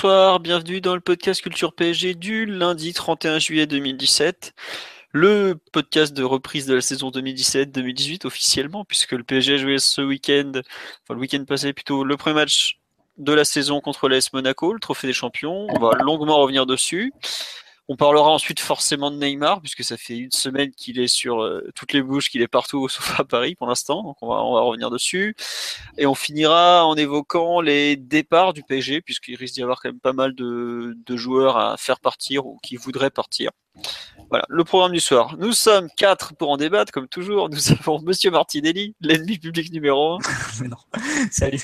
Bonsoir, bienvenue dans le podcast Culture PSG du lundi 31 juillet 2017. Le podcast de reprise de la saison 2017-2018 officiellement, puisque le PSG a joué ce week-end, enfin le week-end passé plutôt, le premier match de la saison contre l'AS Monaco, le trophée des champions. On va longuement revenir dessus. On parlera ensuite forcément de Neymar, puisque ça fait une semaine qu'il est sur euh, toutes les bouches, qu'il est partout, sauf à Paris pour l'instant. Donc on va, on va revenir dessus. Et on finira en évoquant les départs du PSG, puisqu'il risque d'y avoir quand même pas mal de, de joueurs à faire partir ou qui voudraient partir. Voilà, le programme du soir. Nous sommes quatre pour en débattre, comme toujours. Nous avons Monsieur Martinelli, l'ennemi public numéro un. Mais non. Salut.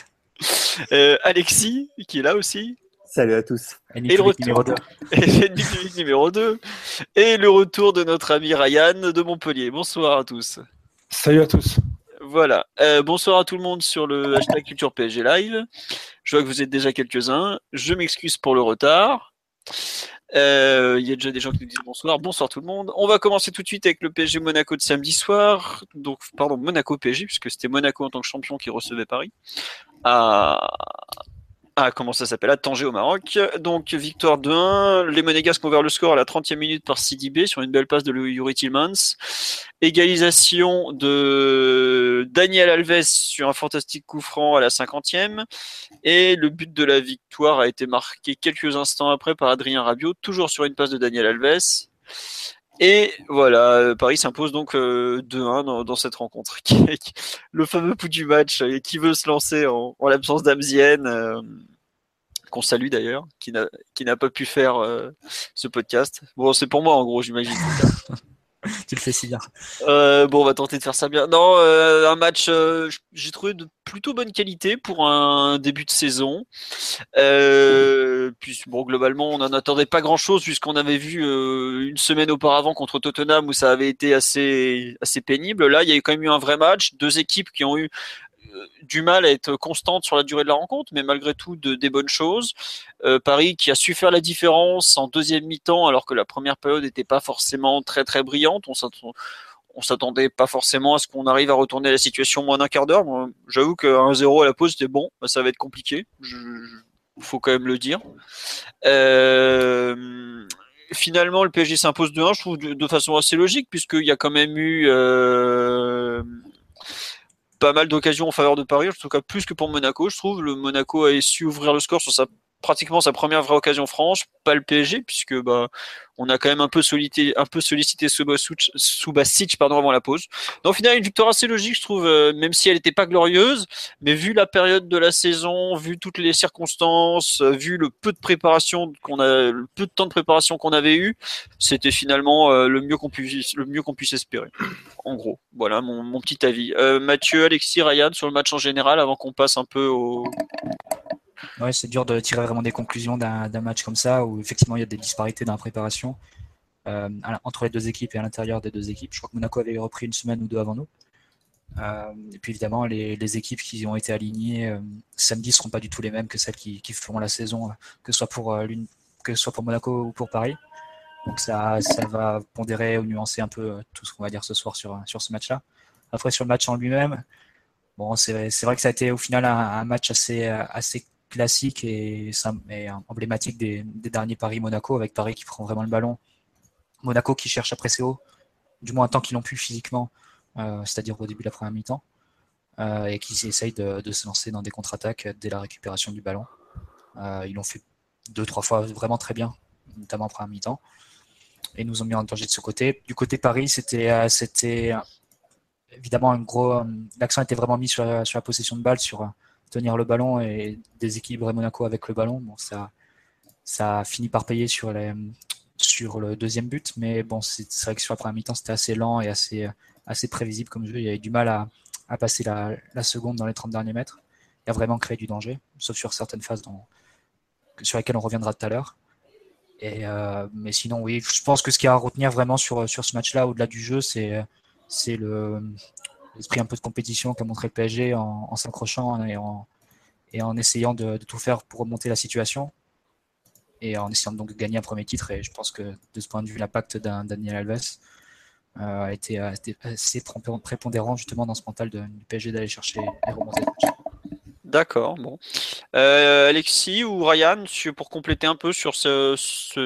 Euh, Alexis, qui est là aussi. Salut à tous. Et le retour. numéro 2. Et l'ennemi public numéro 2. Et le retour de notre ami Ryan de Montpellier. Bonsoir à tous. Salut à tous. Voilà. Euh, bonsoir à tout le monde sur le hashtag Culture PSG Live. Je vois que vous êtes déjà quelques-uns. Je m'excuse pour le retard. Euh, Il y a déjà des gens qui nous disent bonsoir. Bonsoir tout le monde. On va commencer tout de suite avec le PSG Monaco de samedi soir. Donc, pardon, Monaco PSG, puisque c'était Monaco en tant que champion qui recevait Paris. À, à comment ça s'appelle? À Tanger au Maroc. Donc, victoire 2-1. Les Monégasques ont le score à la 30e minute par Sidi B sur une belle passe de Yuri Tillmans. Égalisation de Daniel Alves sur un fantastique coup franc à la 50e. Et le but de la victoire a été marqué quelques instants après par Adrien Rabiot, toujours sur une passe de Daniel Alves. Et voilà, euh, Paris s'impose donc euh, 2-1 dans, dans cette rencontre. le fameux coup du match euh, qui veut se lancer en, en l'absence d'Amzienne, euh, qu'on salue d'ailleurs, qui n'a pas pu faire euh, ce podcast. Bon, c'est pour moi en gros, j'imagine. Tu le fais si bien. Euh, bon, on va tenter de faire ça bien. Non, euh, un match, euh, j'ai trouvé de plutôt bonne qualité pour un début de saison. Puis bon, globalement, on n'en attendait pas grand-chose puisqu'on avait vu une semaine auparavant contre Tottenham où ça avait été assez assez pénible. Là, il y a eu quand même eu un vrai match, deux équipes qui ont eu du mal à être constantes sur la durée de la rencontre, mais malgré tout de, des bonnes choses. Euh, Paris qui a su faire la différence en deuxième mi-temps alors que la première période n'était pas forcément très très brillante. On s'attend- s'attendait pas forcément à ce qu'on arrive à retourner la situation moins d'un quart d'heure. J'avoue que 1-0 à la pause c'était bon, bah, ça va être compliqué. Je- faut quand même le dire. Euh, finalement, le PSG s'impose 2-1, je trouve de, de façon assez logique puisqu'il y a quand même eu euh, pas mal d'occasions en faveur de Paris, en tout cas plus que pour Monaco, je trouve. Le Monaco a su ouvrir le score sur sa pratiquement sa première vraie occasion franche, pas le PSG, puisque bah on a quand même un peu sollicité, un peu sollicité pardon avant la pause. Donc au final une victoire assez logique, je trouve, euh, même si elle n'était pas glorieuse, mais vu la période de la saison, vu toutes les circonstances, euh, vu le peu de préparation qu'on a, le peu de temps de préparation qu'on avait eu, c'était finalement euh, le mieux qu'on puisse, espérer. En gros, voilà mon, petit avis. Mathieu, Alexis, Ryan sur le match en général, avant qu'on passe un peu au, Ouais, c'est dur de tirer vraiment des conclusions d'un match comme ça où effectivement il y a des disparités dans la préparation euh, entre les deux équipes et à l'intérieur des deux équipes. Je crois que Monaco avait repris une semaine ou deux avant nous. Euh, et puis évidemment, les, équipes qui ont été alignées euh, samedi seront pas du tout les mêmes que celles qui, feront la saison, que ce soit pour l'une, que soit pour Monaco ou pour Paris. Donc ça, va pondérer ou nuancer un peu tout ce qu'on va dire ce soir sur, sur ce match-là. Après sur le match en lui-même, bon c'est vrai que ça a été au final un, un match assez assez classique et, emblématique des, derniers Paris-Monaco, avec Paris qui prend vraiment le ballon, Monaco qui cherche à presser haut, du moins tant qu'ils l'ont pu physiquement, euh, c'est-à-dire au début de la première mi-temps, euh, et qui essayent de, se lancer dans des contre-attaques dès la récupération du ballon. Euh, ils l'ont fait deux, trois fois vraiment très bien, notamment en première mi-temps, et nous ont mis en danger de ce côté. Du côté Paris, c'était évidemment un gros. L'accent était vraiment mis sur la, sur la possession de balle, sur tenir le ballon et déséquilibrer Monaco avec le ballon. Bon, ça, ça a fini par payer sur, les, sur le deuxième but, mais bon, c'est vrai que sur la première mi-temps, c'était assez lent et assez, assez prévisible comme jeu. Il y avait du mal à, passer la, seconde dans les 30 derniers mètres. a vraiment créé du danger, sauf sur certaines phases sur lesquelles on reviendra tout à l'heure. Et, euh, mais sinon, oui, je pense que ce qu'il y a à retenir vraiment sur, ce match-là, au-delà du jeu, c'est le, l'esprit un peu de compétition qu'a montré le PSG en, s'accrochant et en, et en essayant de, tout faire pour remonter la situation et en essayant donc de gagner un premier titre. Et je pense que de ce point de vue, l'impact d'un Daniel Alves euh, a, été, assez prépondérant justement dans ce mental du PSG d'aller chercher et remonter le match. D'accord, bon. Euh, Alexis ou Ryan, pour compléter un peu sur ce,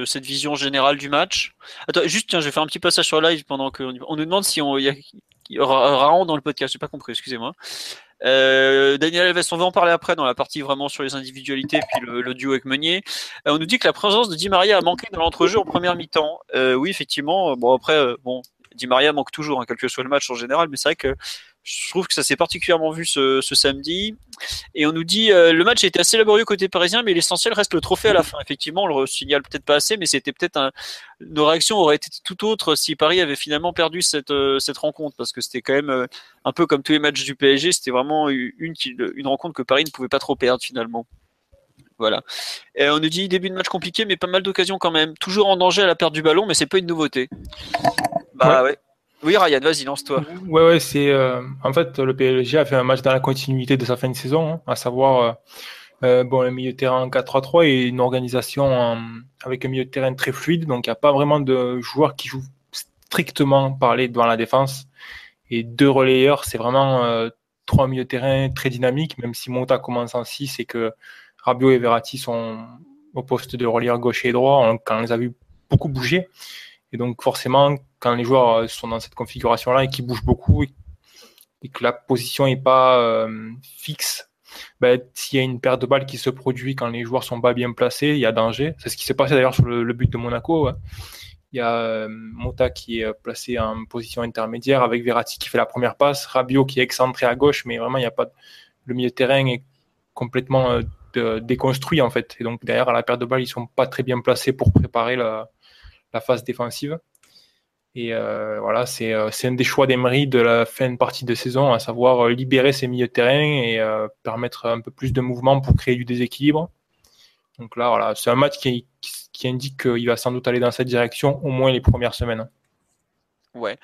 cette vision générale du match. Attends, juste, tiens, je vais faire un petit passage sur live pendant qu'on on nous demande si on, Raon dans le podcast, j'ai pas compris, excusez-moi. Euh, Daniel Alves, on va en parler après dans la partie vraiment sur les individualités puis le, duo avec Meunier. Euh, on nous dit que la présence de Di Maria a manqué dans l'entrejeu en première mi-temps. Euh, oui, effectivement. Bon après, euh, bon, Di Maria manque toujours, hein, quel que soit le match en général, mais c'est vrai que je trouve que ça s'est particulièrement vu ce, samedi. Et on nous dit euh, le match était assez laborieux côté parisien, mais l'essentiel reste le trophée à la fin. Effectivement, on le signale peut-être pas assez, mais c'était peut-être un... nos réactions auraient été tout autres si Paris avait finalement perdu cette, euh, cette rencontre, parce que c'était quand même euh, un peu comme tous les matchs du PSG, c'était vraiment une, une rencontre que Paris ne pouvait pas trop perdre finalement. Voilà. Et on nous dit début de match compliqué, mais pas mal d'occasions quand même. Toujours en danger à la perte du ballon, mais c'est pas une nouveauté. Bah ouais. Oui, Ryan, vas-y, lance-toi. Ouais, ouais, c'est. Euh, en fait, le PSG a fait un match dans la continuité de sa fin de saison, hein, à savoir euh, euh, bon, le milieu de terrain 4-3-3 et une organisation avec un milieu de terrain très fluide. Donc, il n'y a pas vraiment de joueurs qui jouent strictement parler devant la défense. Et deux relayeurs, c'est vraiment trois milieux de terrain très dynamiques, même si Monta commence en 6 et que Rabiot et Verratti sont au poste de relayeur gauche et droit, quand on les a vus beaucoup bouger. Et donc forcément, quand les joueurs euh, sont dans cette configuration-là et qui bougent beaucoup et que la position n'est pas euh, fixe, ben, s'il y a une perte de balle qui se produit quand les joueurs sont pas bien placés, il y a danger. C'est ce qui s'est passé d'ailleurs sur le, but de Monaco. Il y a euh, Mota qui est placé en position intermédiaire avec Verratti qui fait la première passe, Rabiot qui est excentré à gauche, mais vraiment il n'y a pas le milieu de terrain est complètement déconstruit en fait. Et donc derrière à la perte de balle, ils sont pas très bien placés pour préparer la, la phase défensive. Et euh, voilà, euh, c'est un des choix d'Emery de la fin de partie de saison, à savoir euh, libérer ses milieux de terrain et permettre un peu plus de mouvement pour créer du déséquilibre. Donc là, voilà, c'est un match qui, qui indique qu'il va sans doute aller dans cette direction au moins les premières semaines. Ouais.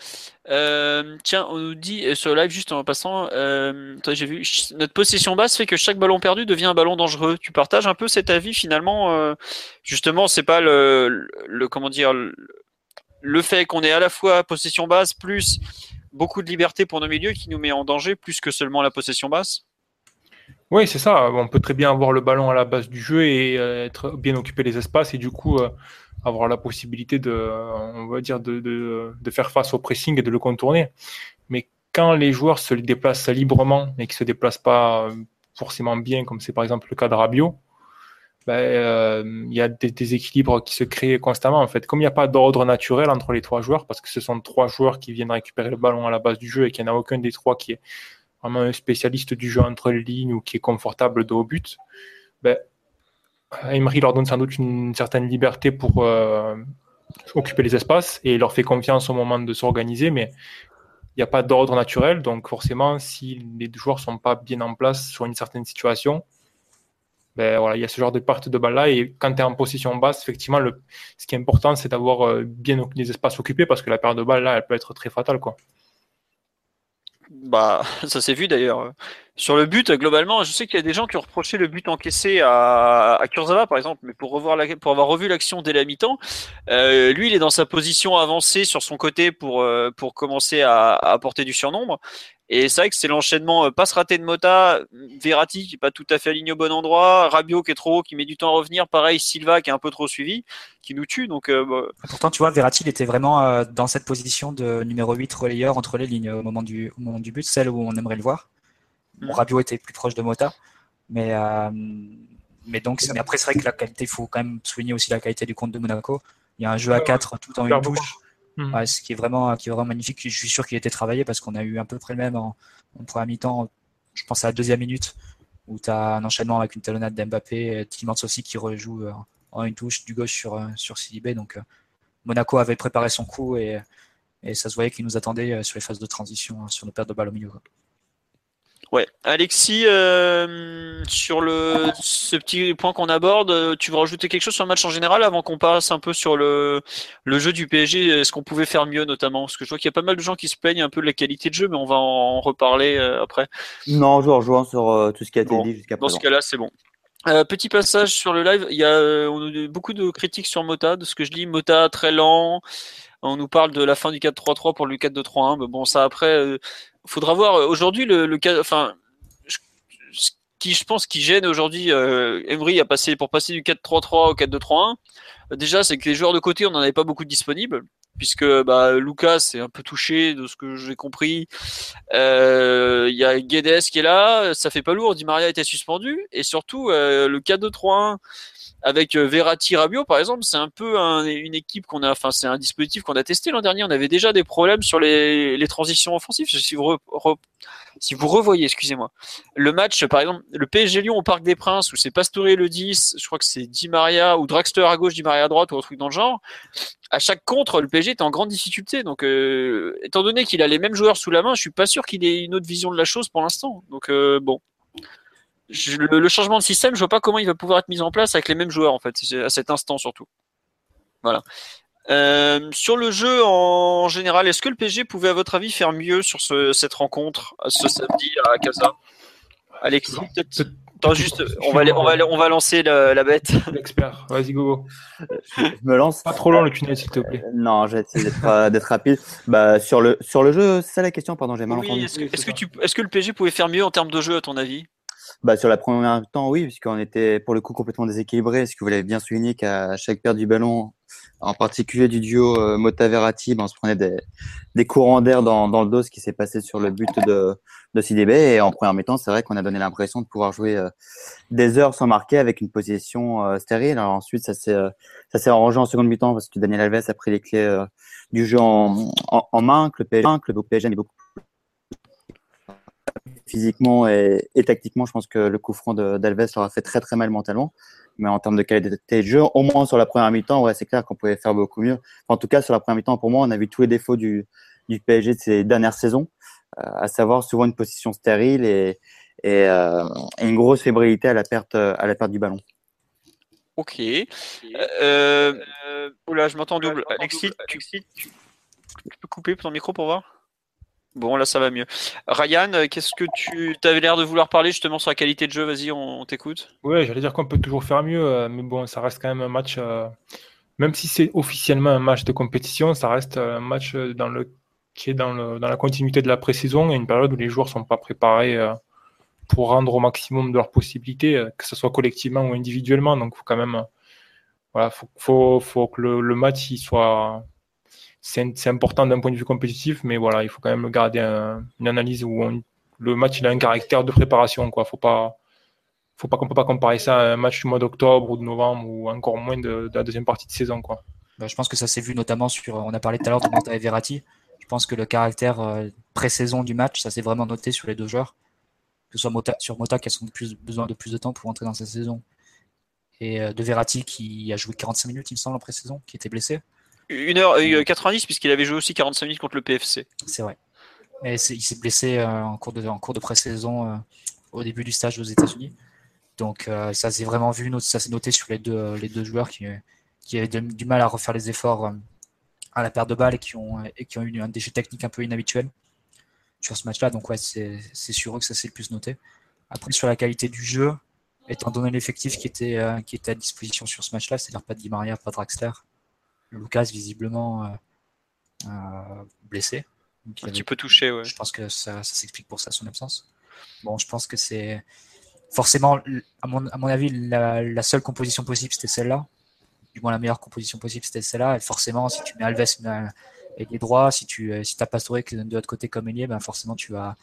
tiens, on nous dit sur le live juste en passant, j'ai vu notre possession basse fait que chaque ballon perdu devient un ballon dangereux. Tu partages un peu cet avis finalement Justement, c'est pas le, comment dire le fait qu'on ait à la fois possession basse plus beaucoup de liberté pour nos milieux qui nous met en danger plus que seulement la possession basse? Oui, c'est ça. On peut très bien avoir le ballon à la base du jeu et euh, être bien occupé les espaces et du coup euh, avoir la possibilité de, on va dire, de, de, faire face au pressing et de le contourner. Mais quand les joueurs se déplacent librement et qui se déplacent pas forcément bien, comme c'est par exemple le cas de Rabiot, ben, euh, il y a des déséquilibres qui se créent constamment en fait. Comme il n'y a pas d'ordre naturel entre les trois joueurs, parce que ce sont trois joueurs qui viennent récupérer le ballon à la base du jeu et qu'il n'y en a aucun des trois qui est vraiment un spécialiste du jeu entre les lignes ou qui est confortable de haut but, ben, Emery leur donne sans doute une certaine liberté pour euh, occuper les espaces et leur fait confiance au moment de s'organiser, mais il n'y a pas d'ordre naturel, donc forcément, si les joueurs ne sont pas bien en place sur une certaine situation, ben voilà, il y a ce genre de perte de balle là. Et quand tu es en position basse, effectivement, ce qui est important, c'est d'avoir euh, bien les espaces occupés parce que la perte de balle là, elle peut être très fatale. Quoi. Bah, ça s'est vu d'ailleurs. Sur le but, globalement, je sais qu'il y a des gens qui ont reproché le but encaissé à, à Kurzawa, par exemple, mais pour, avoir revu l'action dès la mi-temps, euh, lui, il est dans sa position avancée sur son côté pour, euh, commencer à, à apporter du surnombre. Et c'est vrai que c'est l'enchaînement euh, passe raté de Mota, Verratti qui est pas tout à fait aligné au bon endroit, Rabiot qui est trop haut, qui met du temps à revenir, pareil Silva qui est un peu trop suivi, qui nous tue. Donc euh, bah. pourtant tu vois Verratti il était vraiment euh, dans cette position de numéro 8 relayeur entre les lignes au moment du au moment du but, celle où on aimerait le voir. Bon, mm. Rabiot était plus proche de Mota, mais mais donc mais après c'est vrai que la qualité, il faut quand même souligner aussi la qualité du compte de Monaco. Il y a un jeu à 4 tout en une touche. Mhm. ce qui est vraiment, qui est vraiment magnifique. Je suis sûr qu'il était travaillé parce qu'on a eu à peu près le même en, en première mi-temps. Je pense à la deuxième minute où tu as un enchaînement avec une talonnade d'Mbappé, Tilmans aussi qui rejoue euh, en une touche du gauche sur, euh, sur Silibé. Donc euh, Monaco avait préparé son coup et, et ça se voyait qu'il nous attendait sur les phases de transition, hein, sur nos pertes de balles au milieu. Ouais, Alexis, euh, sur le ce petit point qu'on aborde, euh, tu veux rajouter quelque chose sur le match en général avant qu'on passe un peu sur le, le jeu du PSG Est-ce qu'on pouvait faire mieux notamment? Parce que je vois qu'il y a pas mal de gens qui se plaignent un peu de la qualité de jeu, mais on va en reparler euh, après. Non, je rejoins sur tout ce qui a été dit jusqu'à présent. Dans ce cas-là, c'est bon. petit passage sur le live, il y a, on a beaucoup de critiques sur Mota, de ce que je dis, Mota très lent. On nous parle de la fin du 4-3-3 pour le 4-2-3-1, mais bon, ça après, faudra voir euh, aujourd'hui le, le. Enfin, ce qui je pense qui gêne aujourd'hui, euh, Emery a passé pour passer du 4-3-3 au 4-2-3-1. Déjà, c'est que les joueurs de côté, on n'en avait pas beaucoup disponibles puisque bah, Lucas est un peu touché de ce que j'ai compris. Euh, il y a Guedes qui est là, ça fait pas lourd. Di Maria était suspendu et surtout euh, le 4-2-3-1 avec euh, Verratti Rabiot par exemple, c'est un peu une équipe qu'on a, enfin c'est un dispositif qu'on a testé l'an dernier. On avait déjà des problèmes sur les, transitions offensives. Si vous, si vous revoyez, excusez-moi, le match par exemple, le PSG Lyon au Parc des Princes où c'est Pastore le 10, je crois que c'est Di Maria ou Draxler à gauche, Di Maria à droite ou un truc dans le genre. À chaque contre, le PSG est en grande difficulté. Donc, euh, étant donné qu'il a les mêmes joueurs sous la main, je suis pas sûr qu'il ait une autre vision de la chose pour l'instant. Donc, euh, bon, le, changement de système, je vois pas comment il va pouvoir être mis en place avec les mêmes joueurs en fait, à cet instant surtout. Voilà. Euh, sur le jeu en général, est-ce que le PSG pouvait à votre avis faire mieux sur cette rencontre ce samedi à Casa? Alexis, peut-être. Attends, juste, on va, on va, on va lancer la, bête. L'expert, vas-y Gogo. Je me lance. Pas trop long le tunnel s'il te plaît. Euh, non, j'ai essayé d'être rapide. Bah, sur, le, sur le jeu, c'est ça la question, pardon, j'ai mal entendu. Est-ce que, est que, tu, est-ce que le PSG pouvait faire mieux en termes de jeu à ton avis? Bah, sur la première temps, oui, puisqu'on était pour le coup complètement déséquilibré. Ce que vous l'avez bien souligné qu'à chaque perte du ballon, en particulier du duo euh, Mota-Verratti, ben, on se prenait des, courants d'air dans, dans, le dos, ce qui s'est passé sur le but de, de CDB. Et en première mi-temps, c'est vrai qu'on a donné l'impression de pouvoir jouer euh, des heures sans marquer avec une position euh, stérile. Alors ensuite, ça s'est euh, ça s'est arrangé en seconde mi-temps parce que Daniel Alves a pris les clés du jeu en, en, main, que le PSG, que le PSG physiquement et, tactiquement, je pense que le coup franc d'Alves aura fait très très mal mentalement. Mais en termes de qualité de jeu, au moins sur la première mi-temps, ouais, c'est clair qu'on pouvait faire beaucoup mieux. en tout cas, sur la première mi-temps, pour moi, on a vu tous les défauts du, PSG de ces dernières saisons, euh, à savoir souvent une position stérile et, et, euh, une grosse fébrilité à la perte, à la perte du ballon. Ok. Euh, oula, je m'entends double. Alexis, tu, tu, peux couper ton micro pour voir? Bon, là, ça va mieux. Ryan, euh, qu'est-ce que tu avais l'air de vouloir parler justement sur la qualité de jeu? Vas-y, on, t'écoute. Ouais, j'allais dire qu'on peut toujours faire mieux, euh, mais bon, ça reste quand même un match. Euh, même si c'est officiellement un match de compétition, ça reste un match dans qui est dans, la continuité de la pré-saison et une période où les joueurs ne sont pas préparés pour rendre au maximum de leurs possibilités, que ce soit collectivement ou individuellement. Donc, faut quand même. Voilà, faut, faut, faut que le, le match il soit c'est important d'un point de vue compétitif, mais voilà, il faut quand même garder une analyse où le match il a un caractère de préparation. Quoi. Faut pas, faut pas peut pas comparer ça à un match du mois d'octobre ou de novembre ou encore moins de, la deuxième partie de saison. Quoi. Bah, je pense que ça s'est vu notamment sur. On a parlé tout à l'heure de Manta et Verratti. Je pense que le caractère euh, pré-saison du match, ça s'est vraiment noté sur les deux joueurs. Que ce soit sur Mota qui a besoin de plus de temps pour entrer dans sa saison. Et euh, de Verratti qui a joué 45 minutes, il me semble, en pré-saison, qui était blessé. 1h90 puisqu'il avait joué aussi 45 minutes contre le PFC. C'est vrai. Mais il s'est blessé euh, en cours de, en de pré-saison euh, au début du stage aux États-Unis. Donc euh, ça s'est vraiment vu, ça s'est noté sur les deux, les deux joueurs qui, qui avaient du mal à refaire les efforts à la perte de balles et qui ont, et qui ont eu un déchet technique un peu inhabituel sur ce match-là. Donc ouais, c'est sûr que ça s'est le plus noté. Après sur la qualité du jeu, étant donné l'effectif qui était, qui était à disposition sur ce match-là, c'est-à-dire pas de Di Maria, pas de Draxler, Lucas visiblement euh, euh, blessé. Un petit peu touché, ouais. Je pense que ça, s'explique pour ça, son absence. Bon, je pense que c'est forcément, à mon, à mon avis, la, seule composition possible, c'était celle-là. Du moins, la meilleure composition possible, c'était celle-là. Et forcément, si tu mets Alves et les droits, si tu euh, si as Pastore de l'autre côté comme ailier, ben forcément, tu vas,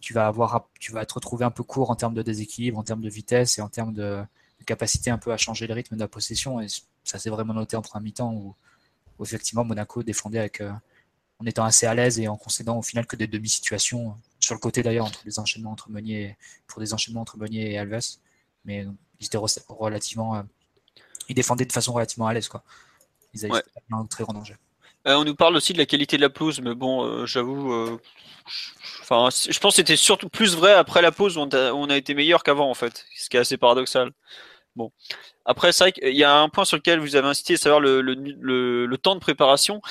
tu vas avoir, tu vas te retrouver un peu court en termes de déséquilibre, en termes de vitesse et en termes de, capacité un peu à changer le rythme de la possession. Et ça s'est vraiment noté en premier mi-temps où, effectivement Monaco défendait avec, euh, en étant assez à l'aise et en concédant au final que des demi-situations sur le côté d'ailleurs entre les enchaînements entre Meunier pour des enchaînements entre Meunier et Alves. Mais ils étaient relativement, euh, ils défendaient de façon relativement à l'aise quoi. Ils avaient très en danger. Euh, on nous parle aussi de la qualité de la pelouse, mais bon, euh, j'avoue, euh, enfin, je pense que c'était surtout plus vrai après la pause où on a, on a été meilleur qu'avant en fait, ce qui est assez paradoxal. Bon, après c'est vrai qu'il y a un point sur lequel vous avez insisté, à savoir le, le, le, le temps de préparation.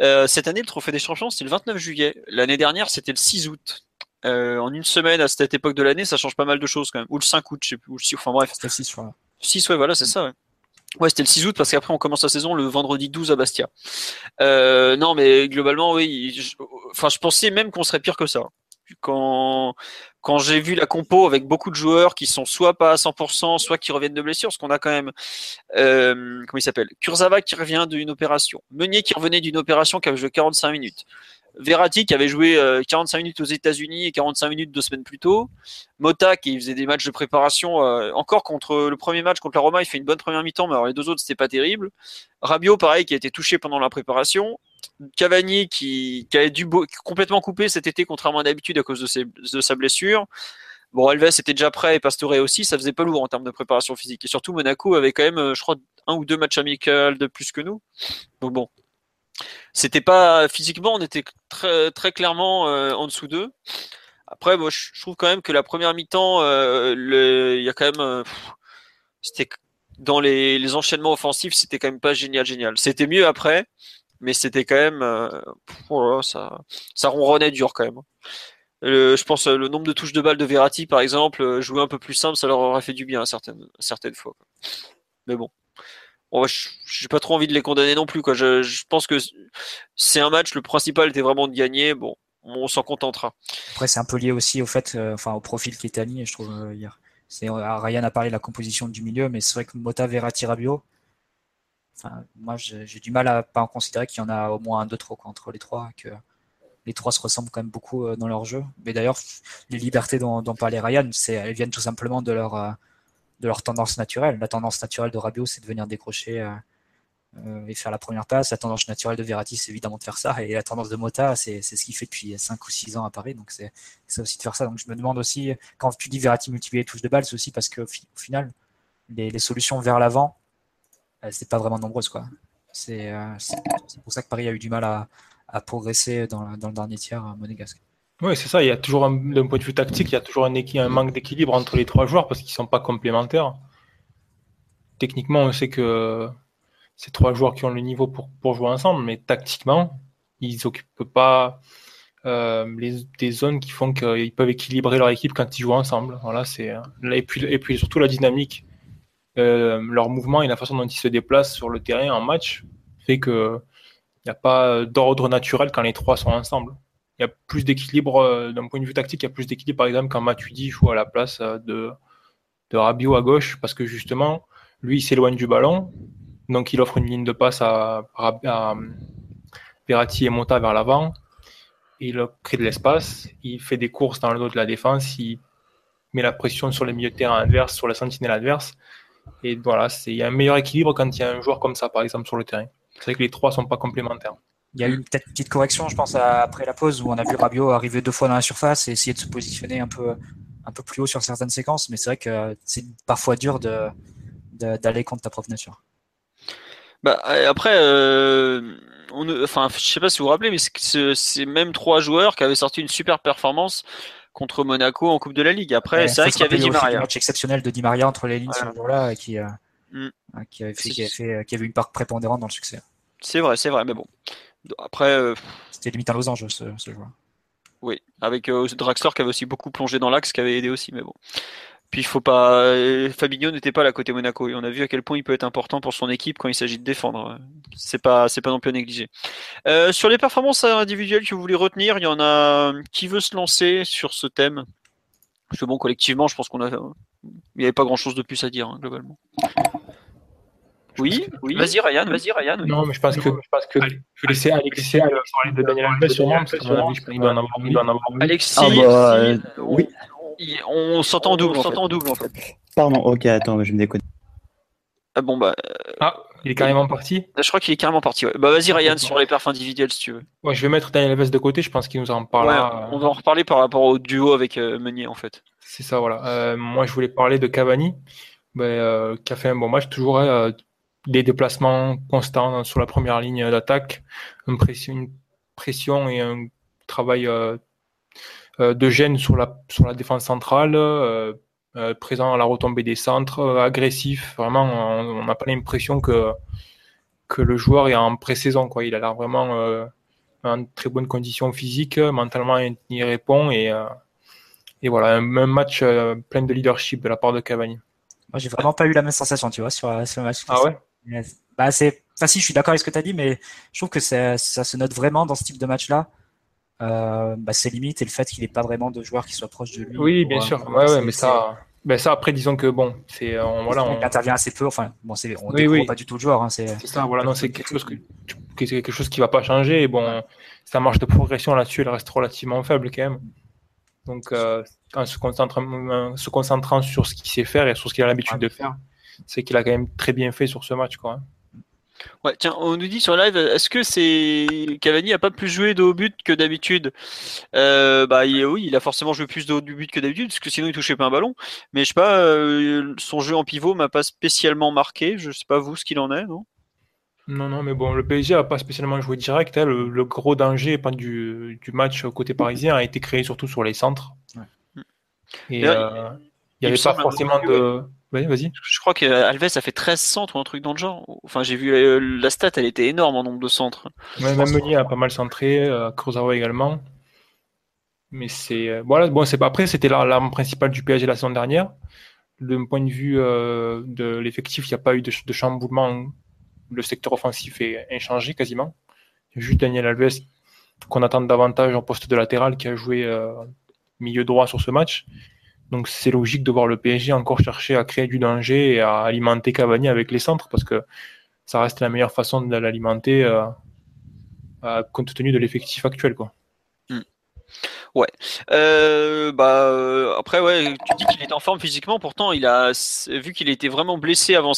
Euh, cette année, le Trophée des Champions, c'était le 29 juillet. L'année dernière, c'était le 6 août. Euh, en une semaine à cette époque de l'année, ça change pas mal de choses quand même. Ou le 5 août, je sais plus. Ou le 6, enfin bref. C'était 6, je crois. 6, ouais, voilà, c'est ça. Ouais, ouais c'était le 6 août parce qu'après on commence la saison le vendredi 12 à Bastia. Euh, non, mais globalement, oui. Je, enfin, je pensais même qu'on serait pire que ça. Quand, quand j'ai vu la compo avec beaucoup de joueurs qui sont soit pas à 100%, soit qui reviennent de blessure, parce qu'on a quand même, euh, comment il s'appelle, Kurzawa qui revient d'une opération, Meunier qui revenait d'une opération qui avait joué 45 minutes, Verratti qui avait joué 45 minutes aux États-Unis et 45 minutes deux semaines plus tôt. Mota qui faisait des matchs de préparation euh, encore contre le premier match contre la Roma, il fait une bonne première mi-temps, mais alors les deux autres c'était pas terrible. Rabiot pareil qui a été touché pendant la préparation. Cavani qui, qui a dû complètement couper cet été contrairement à d'habitude à cause de, sa blessure. Bon, Alves était déjà prêt et Pastore aussi, ça faisait pas lourd en termes de préparation physique. Et surtout Monaco avait quand même, je crois, un ou deux matchs amicaux de plus que nous. Donc bon, c'était pas physiquement, on était très, très clairement euh, en dessous d'eux. Après, moi, je trouve quand même que la première mi-temps, euh, il y a quand même, euh, c'était dans les, les, enchaînements offensifs, c'était quand même pas génial, génial. C'était mieux après, mais c'était quand même, euh, oh ça, ronronnait dur quand même. Je pense le nombre de touches de balle de Verratti, par exemple, jouer un peu plus simple, ça leur aurait fait du bien à certaines, certaines fois. Mais bon. Bon, je n'ai pas trop envie de les condamner non plus. Quoi. Je, pense que c'est un match, le principal était vraiment de gagner. Bon, on s'en contentera. Après, c'est un peu lié aussi au fait, euh, enfin, au profil qui était aligné, je trouve, euh, hier. Euh, Ryan a parlé de la composition du milieu, mais c'est vrai que Mota, Verratti, Rabiot, moi, j'ai, du mal à pas en considérer qu'il y en a au moins un, deux trop entre les trois, que les trois se ressemblent quand même beaucoup euh, dans leur jeu. Mais d'ailleurs, les libertés dont, dont parlait Ryan, elles viennent tout simplement de leur, euh, de leur tendance naturelle. La tendance naturelle de Rabiot, c'est de venir décrocher euh, et faire la première passe. La tendance naturelle de Verratti, c'est évidemment de faire ça. Et la tendance de Mota, c'est ce qu'il fait depuis 5 ou 6 ans à Paris. Donc c'est aussi de faire ça. Donc je me demande aussi, quand tu dis Verratti multiplier les touches de balle, c'est aussi parce qu'au au final, les, solutions vers l'avant, c'est pas vraiment nombreuses. quoi. C'est euh, pour ça que Paris a eu du mal à, à progresser dans, dans, le dernier tiers monégasque. Oui, c'est ça. Il y a toujours, d'un point de vue tactique, il y a toujours un, un manque d'équilibre entre les trois joueurs parce qu'ils ne sont pas complémentaires. Techniquement, on sait que c'est trois joueurs qui ont le niveau pour, pour jouer ensemble, mais tactiquement, ils n'occupent pas euh, les, des zones qui font qu'ils peuvent équilibrer leur équipe quand ils jouent ensemble. Voilà, c'est et puis et puis surtout la dynamique, euh, leur mouvement et la façon dont ils se déplacent sur le terrain en match fait que il n'y a pas d'ordre naturel quand les trois sont ensemble. Il y a plus d'équilibre euh, d'un point de vue tactique. Il y a plus d'équilibre par exemple quand Matuidi joue à la place de de Rabiot à gauche parce que justement lui il s'éloigne du ballon donc il offre une ligne de passe à, à, et Mota vers l'avant. Il crée de l'espace, il fait des courses dans le dos de la défense, il met la pression sur les milieux de terrain adverse, sur la sentinelle adverse. Et voilà, il y a un meilleur équilibre quand il y a un joueur comme ça, par exemple, sur le terrain. C'est vrai que les trois ne sont pas complémentaires. Il y a eu peut-être une petite correction, je pense, après la pause, où on a vu Rabiot arriver deux fois dans la surface et essayer de se positionner un peu, un peu plus haut sur certaines séquences. Mais c'est vrai que c'est parfois dur d'aller de, de, contre ta propre nature. Bah, après, euh, on, enfin, je sais pas si vous vous rappelez, mais c'est même trois joueurs qui avaient sorti une super performance contre Monaco en Coupe de la Ligue. Après, ouais, c'est vrai qu'il y avait Di Maria. Un match exceptionnel de Di Maria entre les lignes voilà. ce jour-là, qui, euh, mm. qui, avait fait, qui, avait fait, qui avait une part prépondérante dans le succès. C'est vrai, c'est vrai, mais bon. Après, euh... c'était limite un losange ce, ce joueur. Oui, avec euh, Draxler qui avait aussi beaucoup plongé dans l'axe, qui avait aidé aussi, mais bon. Puis il faut pas. Fabinho n'était pas là côté Monaco et on a vu à quel point il peut être important pour son équipe quand il s'agit de défendre. C'est pas, c'est pas non plus à négliger. Euh, sur les performances individuelles que vous voulez retenir, il y en a qui veut se lancer sur ce thème? Parce que bon, collectivement, je pense qu'on a, il n'y avait pas grand chose de plus à dire hein, globalement. Oui, oui. Vas-y Ryan, vas-y Ryan. Oui. Non, mais je pense que je pense que je vais laisser Alexis parler de Daniel Alves sûrement parce doit en avoir. Alexis, Ah bah, euh, oui. On s'entend en double, on s'entend en double en fait. Pardon, ok, attends, je me déconne. Ah bon bah. Ah, il est carrément parti. Je crois qu'il est carrément parti. Ouais. Bah vas-y Ryan sur les perfs individuels si tu veux. Ouais, je vais mettre Daniel Alves de côté. Je pense qu'il nous en parlera. Ouais, on va en reparler par rapport au duo avec euh, Meunier en fait. C'est ça, voilà. Euh, moi, je voulais parler de Cavani, bah, euh, qui a fait un bon match. Toujours, des déplacements constants sur la première ligne d'attaque, une pression, et un travail de gêne sur la, sur la défense centrale, présent à la retombée des centres, agressif. Vraiment, on n'a pas l'impression que, que le joueur est en pré-saison. Quoi. Il a l'air vraiment en très bonne condition physique, mentalement il répond et, et voilà, un, match plein de leadership de la part de Cavani. Moi, j'ai vraiment pas eu la même sensation, tu vois, sur, sur le match. Ah ouais? Bah, c'est... Enfin, si, je suis d'accord avec ce que tu as dit, mais je trouve que ça, ça se note vraiment dans ce type de match-là. Euh, bah, ses limites et le fait qu'il n'ait pas vraiment de joueurs qui soient proches de lui. Oui, bien sûr. Ouais, ouais, mais ça, ben ça après, disons que bon, c'est on, voilà, on... intervient assez peu. Enfin, bon, c'est on oui, pas du tout le joueur. Hein, c'est... ça. Voilà, non, c'est quelque chose que, c'est quelque chose qui va pas changer. Et bon, sa marge de progression là-dessus, elle reste relativement faible quand même. Donc, euh, en se concentrant, se concentrant sur ce qu'il sait faire et sur ce qu'il a l'habitude de faire, c'est qu'il a quand même très bien fait sur ce match. Quoi. Ouais, tiens, on nous dit sur live, est-ce que c'est Cavani a pas plus joué de haut but que d'habitude? Euh, Bah oui, il a forcément joué plus de haut but que d'habitude, parce que sinon il touchait pas un ballon. Mais je sais pas, euh, son jeu en pivot m'a pas spécialement marqué. Je sais pas vous ce qu'il en est, non? Non, non, mais bon, le PSG a pas spécialement joué direct. Hein. Le, gros danger du, du match côté parisien a été créé surtout sur les centres. Et euh, il n'y avait pas forcément de vas-y. Je crois qu'Alves a fait 13 centres ou un truc dans le genre. Enfin, j'ai vu euh, la, stat, elle était énorme en nombre de centres. même Meunier a pas mal centré, euh, également. Mais c'est euh, voilà, bon, c'est pas après, c'était l'arme principale du PSG la saison dernière. De point de vue euh, de l'effectif, il n'y a pas eu de, de, chamboulement. Le secteur offensif est inchangé quasiment. Juste Daniel Alves qu'on attend davantage en poste de latéral qui a joué milieu droit sur ce match. Donc c'est logique de voir le PSG encore chercher à créer du danger et à alimenter Cavani avec les centres parce que ça reste la meilleure façon de l'alimenter euh, euh, compte tenu de l'effectif actuel. Quoi. Hmm. Ouais. Euh, bah après ouais, tu dis qu'il est en forme physiquement. Pourtant, il a vu qu'il était vraiment blessé avant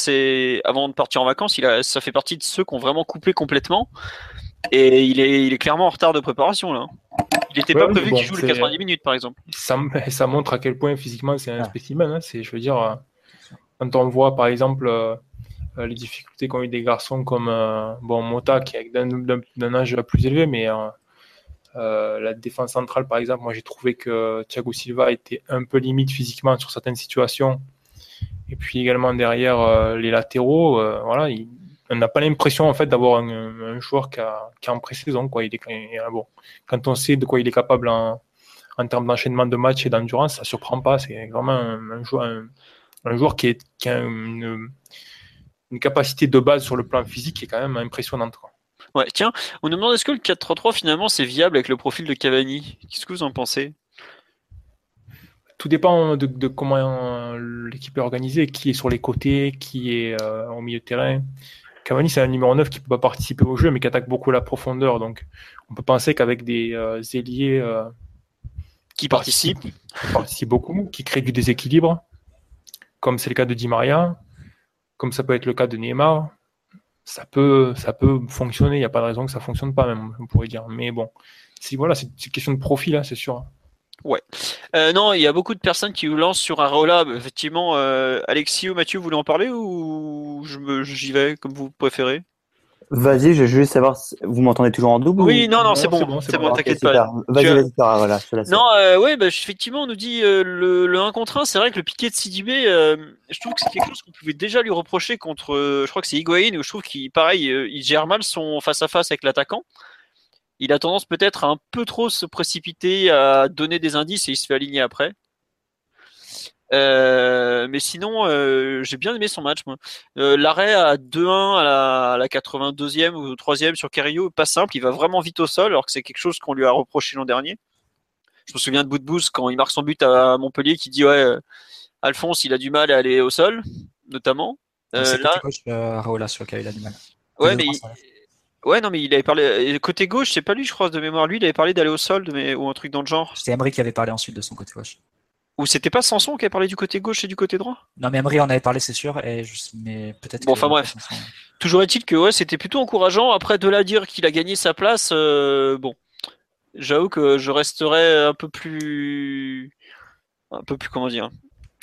avant de partir en vacances. Il a, ça fait partie de ceux qui ont vraiment coupé complètement. Et il est, il est clairement en retard de préparation là. Il n'était pas prévu qu'il joue les 90 minutes, par exemple. Ça, ça, montre à quel point physiquement c'est un spécimen. Hein. C'est, je veux dire, euh, quand on voit par exemple euh, euh, les difficultés qu'ont eu des garçons comme bon Mota, qui est d'un âge plus élevé, mais la défense centrale, par exemple, moi j'ai trouvé que Thiago Silva était un peu limite physiquement sur certaines situations. Et puis également derrière les latéraux, voilà, il, on n'a pas l'impression en fait d'avoir un, joueur qui, a, qui est en pré-saison. Quoi. Il est, bon, quand on sait de quoi il est capable en, en termes d'enchaînement de matchs et d'endurance, ça ne surprend pas. C'est vraiment un, joueur, un, joueur qui, est, qui a une, une, capacité de base sur le plan physique qui est quand même impressionnante. Quoi. Ouais, tiens, on nous demande est-ce que le 4-3-3 finalement c'est viable avec le profil de Cavani? Qu'est-ce que vous en pensez? Tout dépend de, comment l'équipe est organisée, qui est sur les côtés, qui est euh, au milieu de terrain. Cavani, c'est un numéro 9 qui ne peut pas participer au jeu, mais qui attaque beaucoup la profondeur. Donc, on peut penser qu'avec des euh, ailiers euh, qui participent, participent beaucoup, qui créent du déséquilibre, comme c'est le cas de Di Maria, comme ça peut être le cas de Neymar, ça peut, ça peut fonctionner. Il n'y a pas de raison que ça ne fonctionne pas, même, on pourrait dire. Mais bon, si, voilà, c'est une question de profil, hein, c'est sûr. Ouais. Euh, non, il y a beaucoup de personnes qui vous lancent sur un relab. Effectivement, euh, Alexis ou Mathieu, vous voulez en parler ou je j'y vais comme vous préférez? Vas-y, je veux juste savoir, vous m'entendez toujours en double Oui, non, non, c'est bon, c'est bon, t'inquiète pas. Vas-y, vas-y, voilà, Non, euh, ouais, bah, effectivement, on nous dit euh, le, le 1 contre 1, c'est vrai que le piqué de Sidibé, euh, je trouve que c'est quelque chose qu'on pouvait déjà lui reprocher contre, je crois que c'est Higuain, où je trouve qu'il, pareil, il gère mal son face à face avec l'attaquant il a tendance peut-être à un peu trop se précipiter, à donner des indices et il se fait aligner après. Euh, mais sinon, euh, j'ai bien aimé son match. Euh, l'arrêt à 2-1 à la, 82e ou 3e sur Carillo, pas simple. Il va vraiment vite au sol, alors que c'est quelque chose qu'on lui a reproché l'an dernier. Je me souviens de Bout quand il marque son but à Montpellier, qui dit ouais, Alphonse, il a du mal à aller au sol, notamment. c'est là, coach, sur lequel il a du mal. Ouais, mais Ouais, non, mais il avait parlé. Côté gauche, c'est pas lui, je crois, de mémoire. Lui, il avait parlé d'aller au sol mais... ou un truc dans le genre. C'était Emery qui avait parlé ensuite de son côté gauche. Ou c'était pas Sanson qui avait parlé du côté gauche et du côté droit? Non, mais Emery en avait parlé, c'est sûr. Et Mais peut-être. Bon, enfin bref. Toujours est-il que ouais, c'était plutôt encourageant. Après, de là dire qu'il a gagné sa place, euh, bon. J'avoue que je resterai un peu plus. Un peu plus, comment dire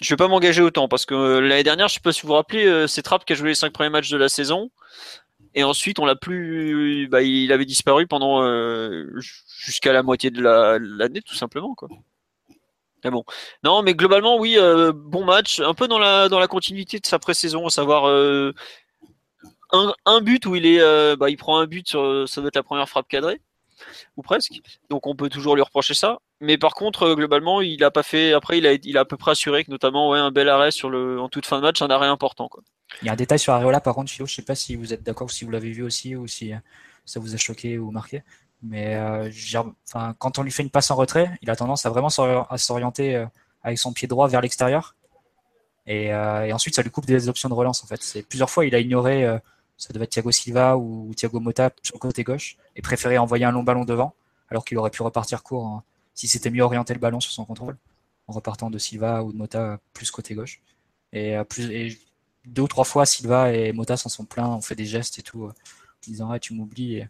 Je vais pas m'engager autant parce que euh, l'année dernière, je sais pas si vous vous rappelez, euh, c'est Trapp qui a joué les cinq premiers matchs de la saison. Et ensuite, on l'a plus. Bah, il avait disparu pendant euh, jusqu'à la moitié de l'année, tout simplement, quoi. Mais bon. Non, mais globalement, oui, bon match, un peu dans la dans la continuité de sa pré-saison, à savoir un, un, but où il est, bah, il prend un but sur, ça doit être la première frappe cadrée ou presque. Donc on peut toujours lui reprocher ça. Mais par contre, euh, globalement, il a pas fait. Après, il a, il a à peu près assuré que notamment ouais, un bel arrêt sur le, en toute fin de match, un arrêt important. Il y a un détail sur Areola, par contre, Philo, je sais pas si vous êtes d'accord, si vous l'avez vu aussi, ou si euh, ça vous a choqué ou marqué. Mais euh, quand on lui fait une passe en retrait, il a tendance à vraiment s'orienter avec son pied droit vers l'extérieur. Et, et, ensuite, ça lui coupe des options de relance. En fait, c'est plusieurs fois, il a ignoré ça devait être Thiago Silva ou Thiago Motta sur le côté gauche, et préféré envoyer un long ballon devant, alors qu'il aurait pu repartir court hein, si c'était mieux orienté le ballon sur son contrôle, en repartant de Silva ou de Mota plus côté gauche. Et, euh, plus, deux ou trois fois, Silva et Mota s'en sont pleins, ont fait des gestes et tout, euh, en disant ah, tu m'oublies.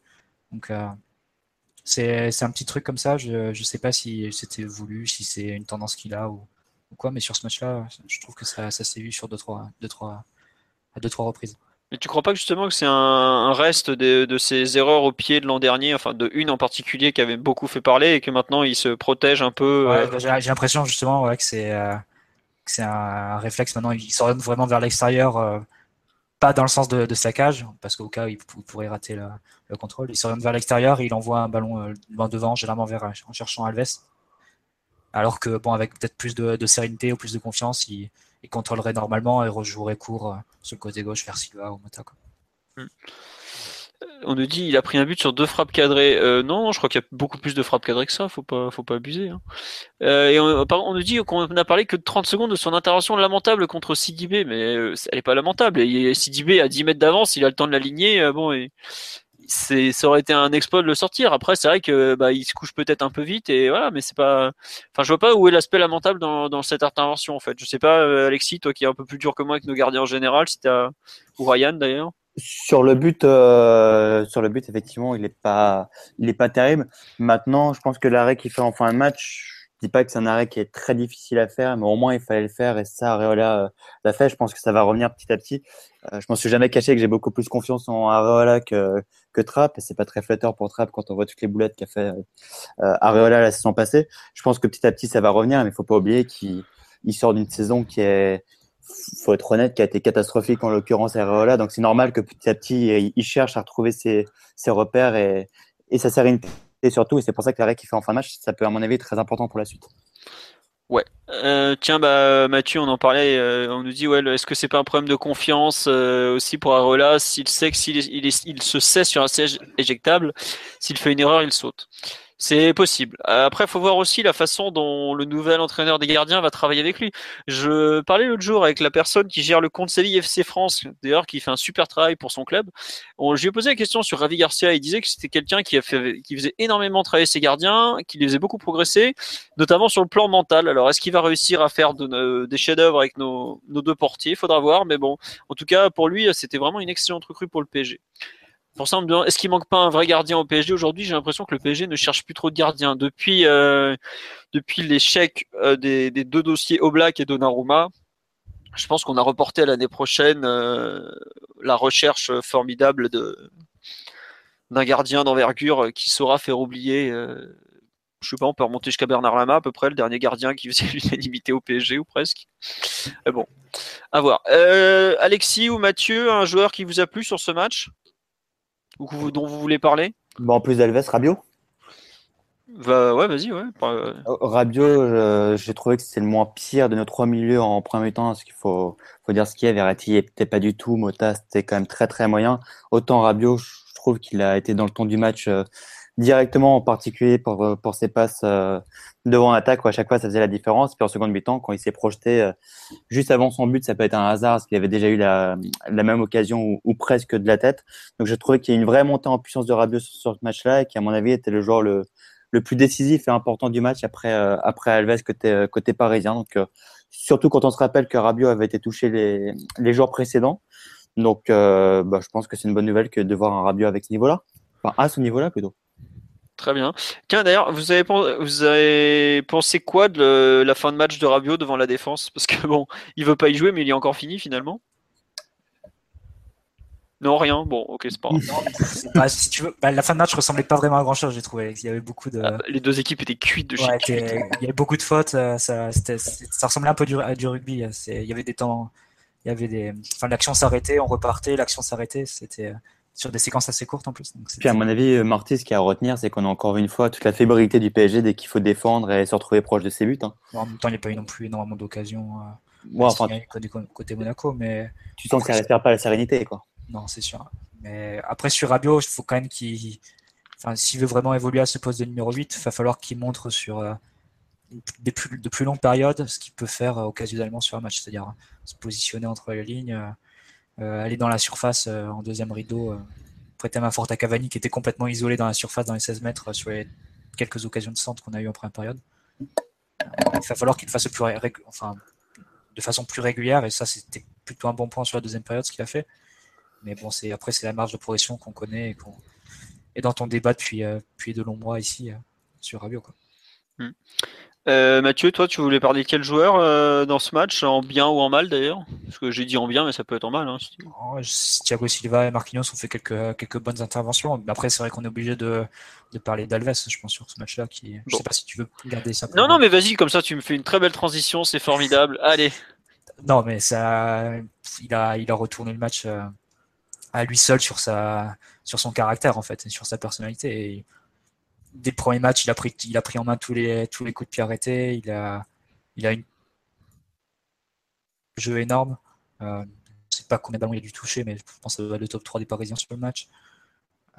Donc euh, c'est un petit truc comme ça, je ne sais pas si c'était voulu, si c'est une tendance qu'il a ou, quoi, mais sur ce match-là, je trouve que ça, ça s'est vu sur deux, trois, deux, à deux, trois reprises. Mais tu crois pas que justement que c'est un, reste de, de, ces erreurs au pied de l'an dernier, enfin de une en particulier qui avait beaucoup fait parler et que maintenant il se protège un peu ouais, euh, J'ai l'impression justement ouais, que c'est euh, c'est un, réflexe maintenant, il s'oriente vraiment vers l'extérieur, euh, pas dans le sens de, de, sa cage, parce qu'au cas où il, pourrait rater le, le contrôle, il s'oriente vers l'extérieur, il envoie un ballon devant, généralement vers, en cherchant Alves. Alors que bon, avec peut-être plus de, de, sérénité ou plus de confiance, il, il contrôlerait normalement et rejouerait court sur le côté gauche vers Silva ou Mota. Hmm. Euh, on nous dit il a pris un but sur deux frappes cadrées. Euh, non, je crois qu'il y a beaucoup plus de frappes cadrées que ça. Faut pas, faut pas abuser. Hein. et on, on, nous dit qu'on n'a parlé que de 30 secondes de son intervention lamentable contre Sidibé, mais elle est pas lamentable. Sidibé à 10 mètres d'avance, il a le temps de l'aligner. bon, c'est ça aurait été un exploit de le sortir. Après, c'est vrai que bah, il se couche peut-être un peu vite et voilà, mais c'est pas. Enfin, je vois pas où est l'aspect lamentable dans, cette intervention en fait. Je sais pas, euh, Alexis, toi qui es un peu plus dur que moi avec nos gardiens en général, si ou Ryan d'ailleurs. Sur le but, euh, sur le but, effectivement, il est pas, il est pas terrible. Maintenant, je pense que l'arrêt qu'il fait en fin de match, dis pas que c'est un arrêt qui est très difficile à faire, mais au moins il fallait le faire et ça, Areola euh, l'a fait. Je pense que ça va revenir petit à petit. Euh, je m'en suis jamais caché que j'ai beaucoup plus confiance en Areola que, que Trapp et c'est pas très flatteur pour Trapp quand on voit toutes les boulettes qu'a fait euh, Areola la saison passée. Je pense que petit à petit ça va revenir, mais il faut pas oublier qu'il sort d'une saison qui est, faut être honnête, qui a été catastrophique en l'occurrence Areola. Donc c'est normal que petit à petit il, cherche à retrouver ses, ses repères et, et sa sérénité et surtout, et c'est pour ça que l'arrêt qu'il fait en fin de match, ça peut à mon avis être très important pour la suite. Ouais. Euh, tiens, bah Mathieu, on en parlait. Euh, on nous dit, ouais, est-ce que c'est pas un problème de confiance euh, aussi pour Arola? S'il sait que s'il il, se sait sur un siège éjectable, s'il fait une erreur, il saute. C'est possible. Après, faut voir aussi la façon dont le nouvel entraîneur des gardiens va travailler avec lui. Je parlais l'autre jour avec la personne qui gère le compte Séville FC France, d'ailleurs, qui fait un super travail pour son club. On, je lui ai posé la question sur Ravi Garcia. Il disait que c'était quelqu'un qui, faisait énormément travailler ses gardiens, qui les faisait beaucoup progresser, notamment sur le plan mental. Alors, est-ce qu'il va réussir à faire de, des chefs-d'œuvre avec nos, nos deux portiers? Faudra voir. Mais bon, en tout cas, pour lui, c'était vraiment une excellente recrue pour le PSG. Pour ça, est-ce qu'il manque pas un vrai gardien au PSG aujourd'hui J'ai l'impression que le PSG ne cherche plus trop de gardiens depuis euh, depuis l'échec euh, des, deux dossiers Oblak et Donnarumma. Je pense qu'on a reporté à l'année prochaine euh, la recherche formidable d'un gardien d'envergure qui saura faire oublier. je sais pas, on peut remonter jusqu'à Bernard Lama à peu près, le dernier gardien qui faisait l'unanimité au PSG ou presque. Bon, à voir. Alexis ou Mathieu, un joueur qui vous a plu sur ce match? Ou dont vous voulez parler bon, En plus d'Alves, Rabio bah, Ouais, vas-y. Ouais. Euh, Rabio, j'ai trouvé que c'est le moins pire de nos trois milieux en premier temps, parce qu'il faut, faut dire ce qu'il y a. Verratti n'était pas du tout, Mota c'était quand même très très moyen. Autant Rabio, je trouve qu'il a été dans le ton du match euh, directement, en particulier pour, euh, pour ses passes euh, devant l'attaque, où à chaque fois ça faisait la différence. Puis en seconde mi-temps, quand il s'est projeté euh, juste avant son but, ça peut être un hasard, parce qu'il avait déjà eu la, la même occasion ou, presque de la tête. Donc je trouvais qu'il y a une vraie montée en puissance de Rabiot sur, ce match-là, et qui à mon avis était le joueur le, le plus décisif et important du match après, après Alves côté, côté parisien. Donc surtout quand on se rappelle que Rabiot avait été touché les, les jours précédents. Donc bah, je pense que c'est une bonne nouvelle que de voir un Rabiot avec ce niveau-là. Enfin à ce niveau-là plutôt. Très bien. Tiens, d'ailleurs, vous avez, vous avez pensé quoi de la fin de match de Rabiot devant la défense? Parce que bon, il veut pas y jouer, mais il est encore fini finalement. Non, rien. Bon, ok, c'est pas bah, si tu veux, bah, la fin de match ressemblait pas vraiment à grand chose, j'ai trouvé. Il y avait beaucoup de. Ah, les deux équipes étaient cuites de chez Il y avait beaucoup de fautes. Euh, ça, ça ressemblait un peu du, à du rugby. Il y avait des temps. Il y avait des. Enfin, l'action s'arrêtait, on repartait, l'action s'arrêtait. C'était euh, sur des séquences assez courtes en plus. Puis à mon avis, euh, Marty, ce qu'il y a à retenir, c'est qu'on a encore une fois toute la fébrilité du PSG dès qu'il faut défendre et se retrouver proche de ses buts. Hein. en même temps, il n'y a pas eu non plus énormément d'occasions euh, enfin, côté, Monaco, mais tu sens que ça respire pas la sérénité, quoi. Non, c'est sûr. Mais après sur Rabiot, il faut quand même qu'il, enfin, s'il veut vraiment évoluer à ce poste de numéro 8, il va falloir qu'il montre sur euh, des plus, de plus longues périodes ce qu'il peut faire occasionnellement sur un match, c'est-à-dire se positionner entre les lignes aller dans la surface euh, en deuxième rideau, euh, prêter main forte à Cavani qui était complètement isolé dans la surface dans les 16 mètres sur les quelques occasions de centre qu'on a eu en première période. il va falloir qu'il fasse de façon plus régulière et ça c'était plutôt un bon point sur la deuxième période ce qu'il a fait. Mais bon, c'est après c'est la marge de progression qu'on connaît et, qu'on et dont on débat depuis, depuis de longs mois ici sur Rabio. Euh, Mathieu, toi, tu voulais parler de quel joueur euh, dans ce match, en bien ou en mal d'ailleurs? Parce que j'ai dit en bien, mais ça peut être en mal. Hein, oh, Thiago Silva et Marquinhos ont fait quelques, quelques bonnes interventions. Mais après, c'est vrai qu'on est obligé de, de parler d'Alves, je pense, sur ce match-là. Qui... Je sais pas si tu veux garder ça. non, non, mais vas-y, comme ça, tu me fais une très belle transition, c'est formidable. Allez. Non, mais ça, il a, il a retourné le match euh, à lui seul sur sa, sur son caractère en fait, et sur sa personnalité. Et dès le premier match, il a pris, il a pris en main tous les, tous les coups de pied arrêtés. Il a, il a une jeu énorme. Euh, je sais pas combien de ballons il a dû toucher, mais je pense que ça doit être le top 3 des Parisiens sur le match.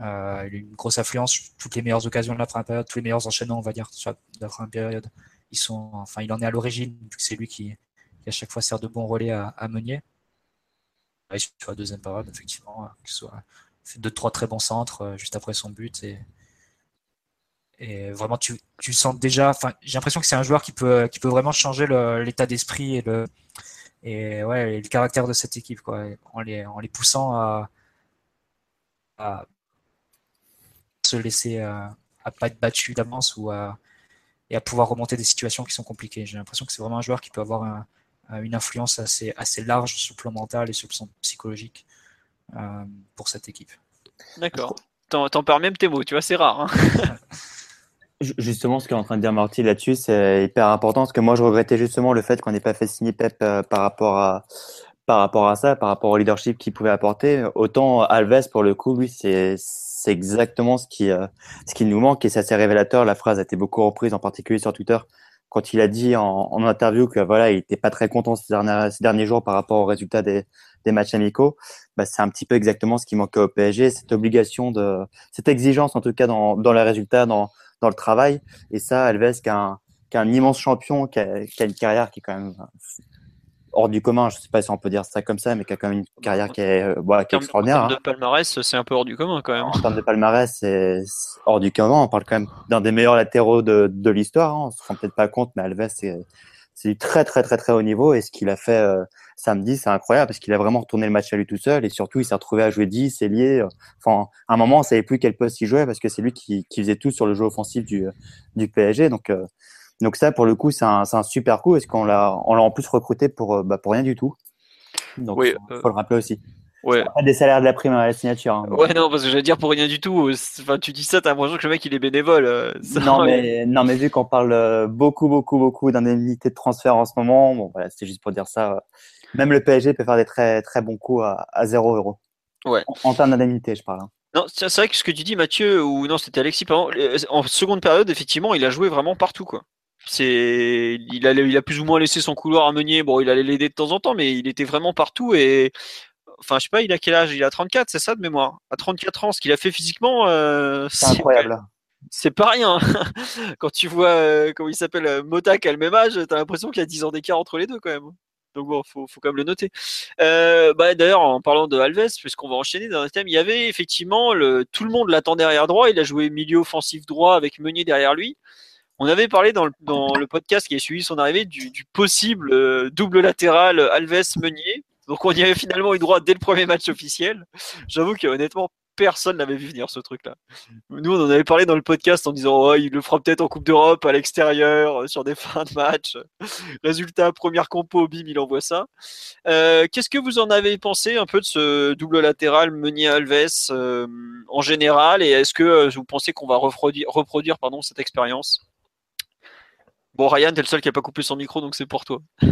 Euh, il a une grosse affluence. Toutes les meilleures occasions de la première période, tous les meilleurs enchaînements, on va dire, sur la première période, ils sont, enfin, il en est à l'origine, c'est lui qui, à chaque fois sert de bon relais à, à Meunier. sur la deuxième période, effectivement, que ce soit fait deux, trois très bons centres euh, juste après son but et, et vraiment, tu, tu sens déjà. Enfin, j'ai l'impression que c'est un joueur qui peut, qui peut vraiment changer l'état d'esprit et le, et ouais, le caractère de cette équipe, quoi, en les, en les poussant à, à se laisser, à, euh, à pas être battu d'avance ou à, et à pouvoir remonter des situations qui sont compliquées. J'ai l'impression que c'est vraiment un joueur qui peut avoir une influence assez, assez large sur le plan mental et sur le plan psychologique euh, pour cette équipe. D'accord. T'en, perds même tes mots, tu vois, c'est rare. Hein. Justement, ce qu'est en train de dire Marty là-dessus, c'est hyper important parce que moi, je regrettais justement le fait qu'on n'ait pas fait signer Pep euh, par rapport à par rapport à ça, par rapport au leadership qu'il pouvait apporter. Autant Alves, pour le coup, lui, c'est c'est exactement ce qui euh, ce qui nous manque et c'est assez révélateur. La phrase a été beaucoup reprise, en particulier sur Twitter, quand il a dit en, en interview que voilà, il pas très content ces derniers, ces derniers jours par rapport aux résultats des, des matchs amicaux. Bah, c'est un petit peu exactement ce qui manquait au PSG, cette obligation de, cette exigence en tout cas dans, dans les résultats, dans dans le travail. Et ça, Alves, qui est un, qui un immense champion, qui a, qui a, une carrière qui est quand même hors du commun. Je sais pas si on peut dire ça comme ça, mais qui a quand même une carrière qui est, euh, voilà, qui est extraordinaire. En termes de palmarès, c'est un peu hors du commun quand même. En termes de palmarès, c'est hors du commun. On parle quand même d'un des meilleurs latéraux de, de l'histoire. Hein. On se rend peut-être pas compte, mais Alves, c'est c'est du très très très très haut niveau et ce qu'il a fait euh, samedi c'est incroyable parce qu'il a vraiment retourné le match à lui tout seul et surtout il s'est retrouvé à jouer 10 lié euh, enfin à un moment on savait plus quel poste il jouait parce que c'est lui qui, qui, faisait tout sur le jeu offensif du, du PSG donc euh, donc ça pour le coup c'est un, un super coup est-ce qu'on l'a on l'a en plus recruté pour bah, pour rien du tout donc oui, faut le rappeler aussi Ouais. Pas des salaires de la prime à la signature. Hein. Ouais, non, parce que j'allais dire pour rien du tout. Enfin, tu dis ça, t'as l'impression que le mec il est bénévole. Euh, non, mais, non, mais vu qu'on parle euh, beaucoup, beaucoup, beaucoup d'indemnités de transfert en ce moment, bon, voilà, c'était juste pour dire ça. Euh, même le PSG peut faire des très, très bons coups à, à 0 euros. Ouais. En, termes d'indemnité, je parle. Hein. Non, c'est vrai que ce que tu dis, Mathieu, ou non, c'était Alexis, pardon, en seconde période, effectivement, il a joué vraiment partout, quoi. C'est, il a, il a plus ou moins laissé son couloir à Meunier. Bon, il allait l'aider de temps en temps, mais il était vraiment partout et Enfin, je sais pas, il a quel âge? Il a 34, c'est ça de mémoire? À 34 ans, ce qu'il a fait physiquement, euh, c'est incroyable. C'est pas rien. Quand tu vois, euh, comment il s'appelle, euh, Mota qui a le même âge, t'as l'impression qu'il y a 10 ans d'écart entre les deux quand même. Donc bon, faut, faut quand même le noter. bah, D'ailleurs, en parlant de Alves, puisqu'on va enchaîner dans un thème, il y avait effectivement tout le monde l'attend derrière droit. Il a joué milieu offensif droit avec Meunier derrière lui. On avait parlé dans le, podcast qui a suivi son arrivée du, possible double latéral Alves-Meunier. Donc on y avait finalement eu droit dès le premier match officiel. J'avoue que honnêtement, personne n'avait vu venir ce truc-là. Nous, on en avait parlé dans le podcast en disant oh, il le fera peut-être en Coupe d'Europe à l'extérieur euh, sur des fins de match. Résultat, première compo, bim, il envoie ça. Euh, qu'est-ce que vous en avez pensé un peu de ce double latéral Meunier-Alves euh, en général et est-ce que vous pensez qu'on va reproduire, pardon, cette expérience? Bon, Ryan, t'es le seul qui n'a pas coupé son micro, donc c'est pour toi.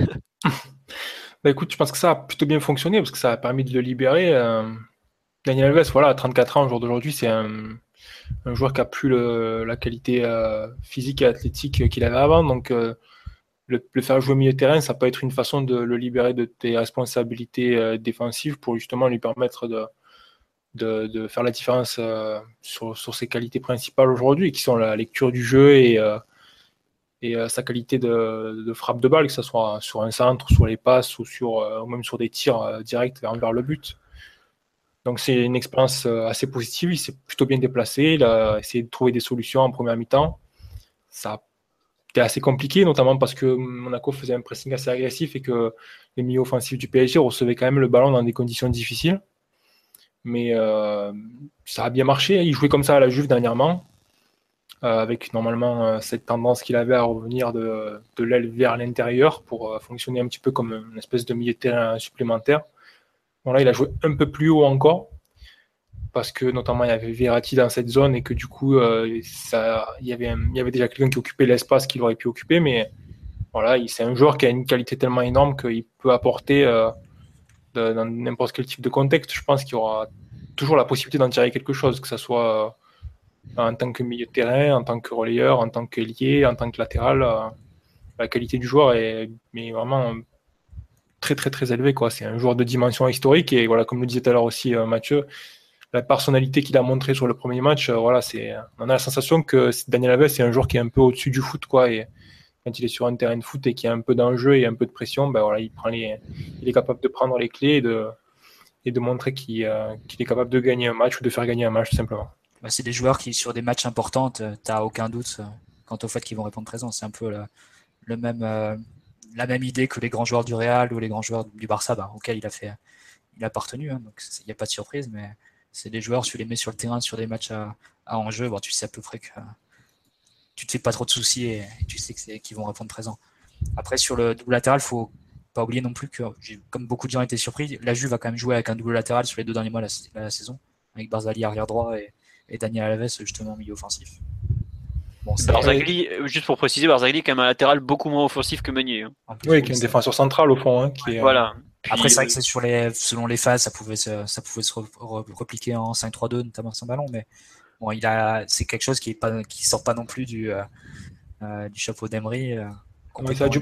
bah écoute, je pense que ça a plutôt bien fonctionné parce que ça a permis de le libérer. Daniel Alves, voilà, à 34 ans au jour d'aujourd'hui, c'est un, joueur qui a plus la qualité euh, physique et athlétique qu'il avait avant. Donc, euh, le, faire jouer au milieu de terrain, ça peut être une façon de le libérer de tes responsabilités euh, défensives pour justement lui permettre de, faire la différence sur, ses qualités principales aujourd'hui, qui sont la lecture du jeu et, sa qualité de, frappe de balle, que ce soit sur un centre, sur les passes ou même sur des tirs directs vers le but. Donc c'est une expérience euh, assez positive. Il s'est plutôt bien déplacé. Il a essayé de trouver des solutions en première mi-temps. Ça a été assez compliqué, notamment parce que Monaco faisait un pressing assez agressif et que les milieux offensifs du PSG recevaient quand même le ballon dans des conditions difficiles. Mais euh, ça a bien marché. Il jouait comme ça à la Juve dernièrement, euh, avec normalement cette tendance qu'il avait à revenir de, de l'aile vers l'intérieur pour fonctionner un petit peu comme une espèce de milieu de terrain supplémentaire. Bon, là, il a joué un peu plus haut encore, parce que notamment il y avait Verratti dans cette zone et que du coup, euh, ça, il, y avait il y avait déjà quelqu'un qui occupait l'espace qu'il aurait pu occuper, mais voilà, c'est un joueur qui a une qualité tellement énorme qu'il peut apporter euh, dans n'importe quel type de contexte. Je pense qu'il y aura toujours la possibilité d'en tirer quelque chose, que ce soit euh, en tant que milieu de terrain, en tant que relayeur, en tant qu'ailier, en tant que latéral. la qualité du joueur est mais vraiment très très très élevé. Quoi. C'est un joueur de dimension historique et voilà, comme le disait tout à l'heure aussi euh, Mathieu, la personnalité qu'il a montré sur le premier match, euh, voilà, c'est, on a la sensation que Daniel Alves c'est un joueur qui est un peu au-dessus du foot, quoi. Et quand il est sur un terrain de foot et qu'il y a un peu d'enjeu et un peu de pression, ben voilà, il prend les, il est capable de prendre les clés et de, et de montrer qu'il, euh, qu'il est capable de gagner un match ou de faire gagner un match tout simplement. Bah, c'est des joueurs qui sur des matchs importants, t'as aucun doute quant au fait qu'ils vont répondre présent. C'est un peu le même la même idée que les grands joueurs du Real ou les grands joueurs du Barça, bah, auquel il a fait, il a appartenu. Hein, donc il n'y a pas de surprise, mais c'est des joueurs, tu les mets sur le terrain sur des matchs à, enjeu, bon, tu sais à peu près que tu te fais pas trop de soucis et, tu sais qu'ils vont répondre présent. Après, sur le double latéral, faut pas oublier non plus que, comme beaucoup de gens étaient surpris, la Juve va quand même jouer avec un double latéral sur les deux derniers mois de la, saison, avec Barzali arrière droit et, et Daniel Alves justement milieu offensif. Barzagli, euh, juste pour préciser, Barzagli est quand même un latéral beaucoup moins offensif que Meunier. Hein. Oui, qui est une défenseur centrale au fond. Hein, qui voilà. Après, c'est vrai que sur les, selon les phases, ça pouvait se, ça pouvait se repliquer en 5-3-2, notamment sans ballon, mais bon, il a, c'est quelque chose qui est pas, qui sort pas non plus du, euh, euh, du chapeau d'Emery. ça, a dû,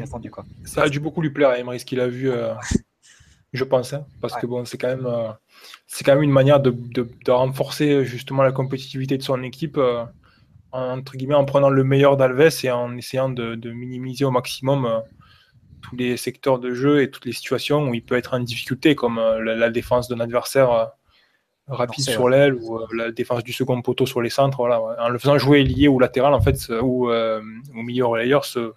ça a dû beaucoup lui plaire à Emery, ce qu'il a vu, je pense, hein, parce que bon, c'est quand même, c'est quand même une manière de, de, de, renforcer justement la compétitivité de son équipe entre guillemets, en prenant le meilleur d'Alves et en essayant de, minimiser au maximum euh, tous les secteurs de jeu et toutes les situations où il peut être en difficulté, comme euh, la, défense d'un adversaire euh, rapide sur l'aile ou la défense du second poteau sur les centres. Voilà, En le faisant jouer lié ou latéral, en fait, ou au milieu relayeur, ce,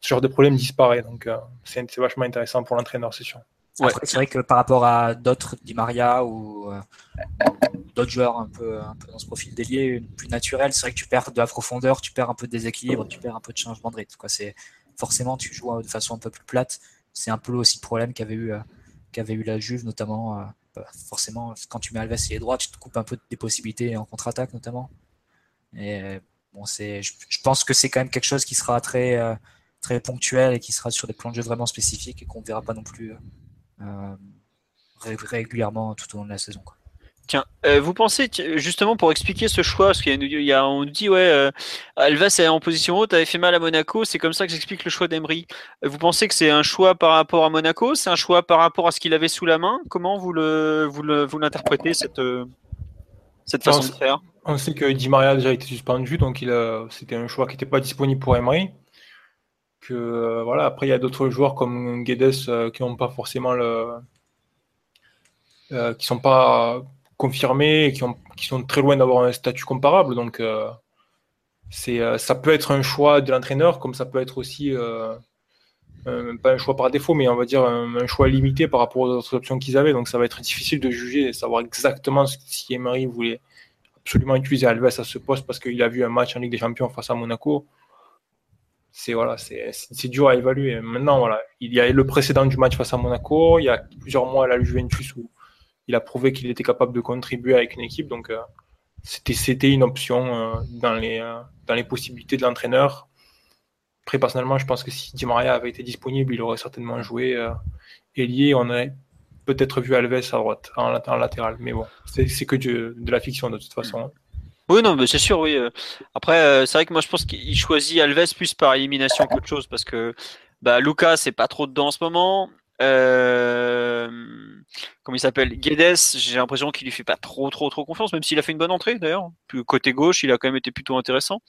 ce, genre de problème disparaît. Donc, c'est vachement intéressant pour l'entraîneur, c'est sûr. C'est vrai que par rapport à d'autres, Di Maria ou, euh, d'autres joueurs un peu, un dans ce profil délié, plus naturel, c'est vrai que tu perds de la profondeur, tu perds un peu de déséquilibre, tu perds un peu de changement de rythme. Quoi. C'est, forcément, tu joues de façon un peu plus plate. C'est un peu aussi le problème qu'avait eu, euh, qu'avait eu la Juve, notamment. Euh, bah, forcément, quand tu mets Alves et les droits, tu te coupes un peu des possibilités en contre-attaque, notamment. Et bon, c'est, je, pense que c'est quand même quelque chose qui sera très, très ponctuel et qui sera sur des plans de jeu vraiment spécifiques et qu'on ne verra pas non plus euh, régulièrement tout au long de la saison. Tiens, euh, vous pensez justement pour expliquer ce choix, parce qu'il y, a, on nous dit ouais, euh, Alvas est en position haute, avait fait mal à Monaco, c'est comme ça que j'explique le choix d'Emery. Vous pensez que c'est un choix par rapport à Monaco, c'est un choix par rapport à ce qu'il avait sous la main? Comment vous le vous l'interprétez cette cette façon de faire? On sait que Di Maria a déjà été suspendu, donc il c'était un choix qui n'était pas disponible pour Emery. Euh, voilà, après il y a d'autres joueurs comme Guedes euh, qui n'ont pas forcément le, euh, qui sont pas confirmés, qui, ont, qui sont très loin d'avoir un statut comparable. Donc c'est, ça peut être un choix de l'entraîneur, comme ça peut être aussi pas un choix par défaut, mais on va dire un, choix limité par rapport aux autres options qu'ils avaient. Donc ça va être difficile de juger et savoir exactement si Emery voulait absolument utiliser Alves à ce poste parce qu'il a vu un match en Ligue des Champions face à Monaco. C'est voilà, dur à évaluer. Maintenant, voilà, il y a le précédent du match face à Monaco. Il y a plusieurs mois, la Juventus où il a prouvé qu'il était capable de contribuer avec une équipe. Donc, euh, c'était une option euh, dans, les, euh, dans les possibilités de l'entraîneur. Après, personnellement, je pense que si Di Maria avait été disponible, il aurait certainement joué ailier. On aurait peut-être vu Alves à droite, en, latéral. Mais bon, c'est que de, de, la fiction de toute façon. Oui, non, mais c'est sûr, oui. Après, c'est vrai que moi, je pense qu'il choisit Alves plus par élimination qu'autre chose parce que bah, Lucas, c'est pas trop dedans en ce moment. Euh, comment il s'appelle Guedes, j'ai l'impression qu'il lui fait pas trop trop trop confiance, même s'il a fait une bonne entrée d'ailleurs. côté gauche, il a quand même été plutôt intéressant.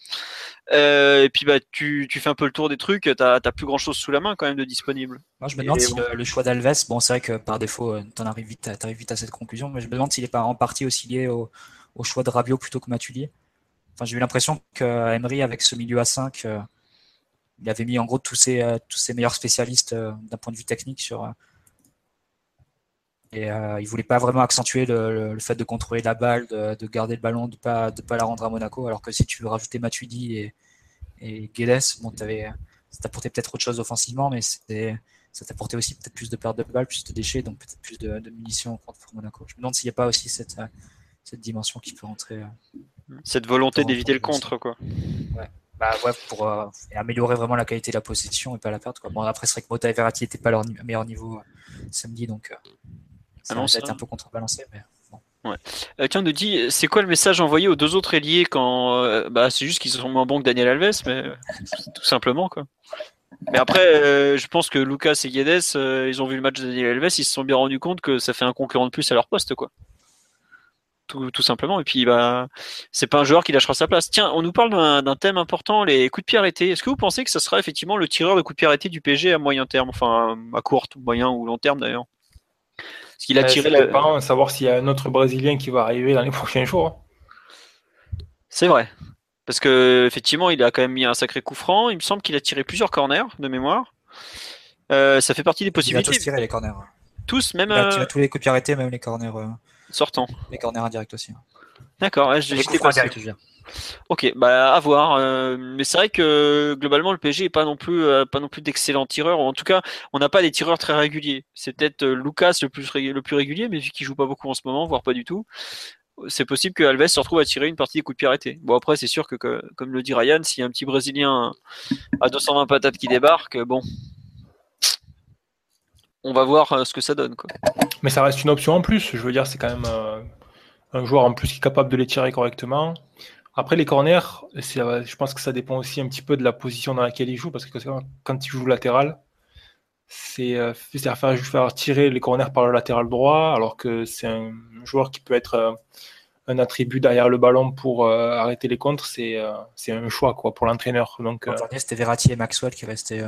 Euh, et puis bah tu, tu, fais un peu le tour des trucs, t'as plus grand chose sous la main quand même de disponible. Moi je me demande si le, choix d'Alves, bon c'est vrai que par défaut euh, t'en arrives vite, arrives vite à cette conclusion, mais je me demande s'il est pas en partie aussi lié au, au choix de Rabiot plutôt que Matulier. Enfin j'ai eu l'impression que Emery avec ce milieu à 5 il avait mis en gros tous ses, euh, tous ses meilleurs spécialistes euh, d'un point de vue technique sur. Euh, et euh, il voulait pas vraiment accentuer le, fait de contrôler la balle, de, garder le ballon, de pas de pas la rendre à Monaco. Alors que si tu veux rajouter Matuidi et, et Guedes, bon, avais, ça t'apportait peut-être autre chose offensivement, mais c'était ça t'apportait aussi peut-être plus de perte de balles, plus de déchets, donc peut-être plus de, de, munitions contre Monaco. Je me demande s'il n'y a pas aussi cette, cette dimension qui peut rentrer. Cette volonté d'éviter le contre, quoi. Ouais bah ouais, pour euh, améliorer vraiment la qualité de la possession et pas la perte. Quoi. Bon, après, c'est vrai que Mota et Verratti n'étaient pas à leur meilleur niveau euh, samedi, donc euh, ça ah va un peu contrebalancé. Mais bon. ouais. tiens, nous dit, c'est quoi le message envoyé aux deux autres ailiers quand. bah, c'est juste qu'ils sont moins bons que Daniel Alves, mais tout simplement, quoi. Mais après, je pense que Lucas et Guedes, ils ont vu le match de Daniel Alves, ils se sont bien rendus compte que ça fait un concurrent de plus à leur poste, quoi tout, simplement. Et puis, bah, c'est pas un joueur qui lâchera sa place. Tiens, on nous parle d'un thème important, les coups de pied arrêtés. Est-ce que vous pensez que ce sera effectivement le tireur de coups de pied arrêtés du PG à moyen terme, enfin à court, moyen ou long terme d'ailleurs? Parce qu'il a tiré. Le... Pas savoir s'il y a un autre Brésilien qui va arriver dans les prochains jours. C'est vrai. Parce que effectivement, il a quand même mis un sacré coup franc. Il me semble qu'il a tiré plusieurs corners de mémoire. Euh, ça fait partie des possibilités. Il a tous tiré les corners. Tous, même. Il a tiré tous les coups de pied arrêtés, même les corners. Euh, sortant. Les corners indirects aussi. D'accord, ouais, j'étais pas Ok, bah à voir. Euh, mais c'est vrai que globalement le PSG est pas non plus euh, pas non plus d'excellents tireurs. En tout cas, on n'a pas des tireurs très réguliers. C'est peut-être euh, Lucas le plus le plus régulier, mais vu qu'il joue pas beaucoup en ce moment, voire pas du tout, c'est possible que Alves se retrouve à tirer une partie des coups de pied arrêtés. Bon après c'est sûr que, comme le dit Ryan, s'il y a un petit Brésilien à 220 patates qui débarque, bon, on va voir ce que ça donne. Mais ça reste une option en plus. Je veux dire, c'est quand même un joueur en plus qui est capable de les tirer correctement. Après, les corners, je pense que ça dépend aussi un petit peu de la position dans laquelle il joue, parce que quand il joue latéral, c'est euh, faire, faire tirer les corners par le latéral droit, alors que c'est un joueur qui peut être euh, un attribut derrière le ballon pour arrêter les contres, c'est un choix quoi pour l'entraîneur. Donc, c'était Verratti et Maxwell qui restaient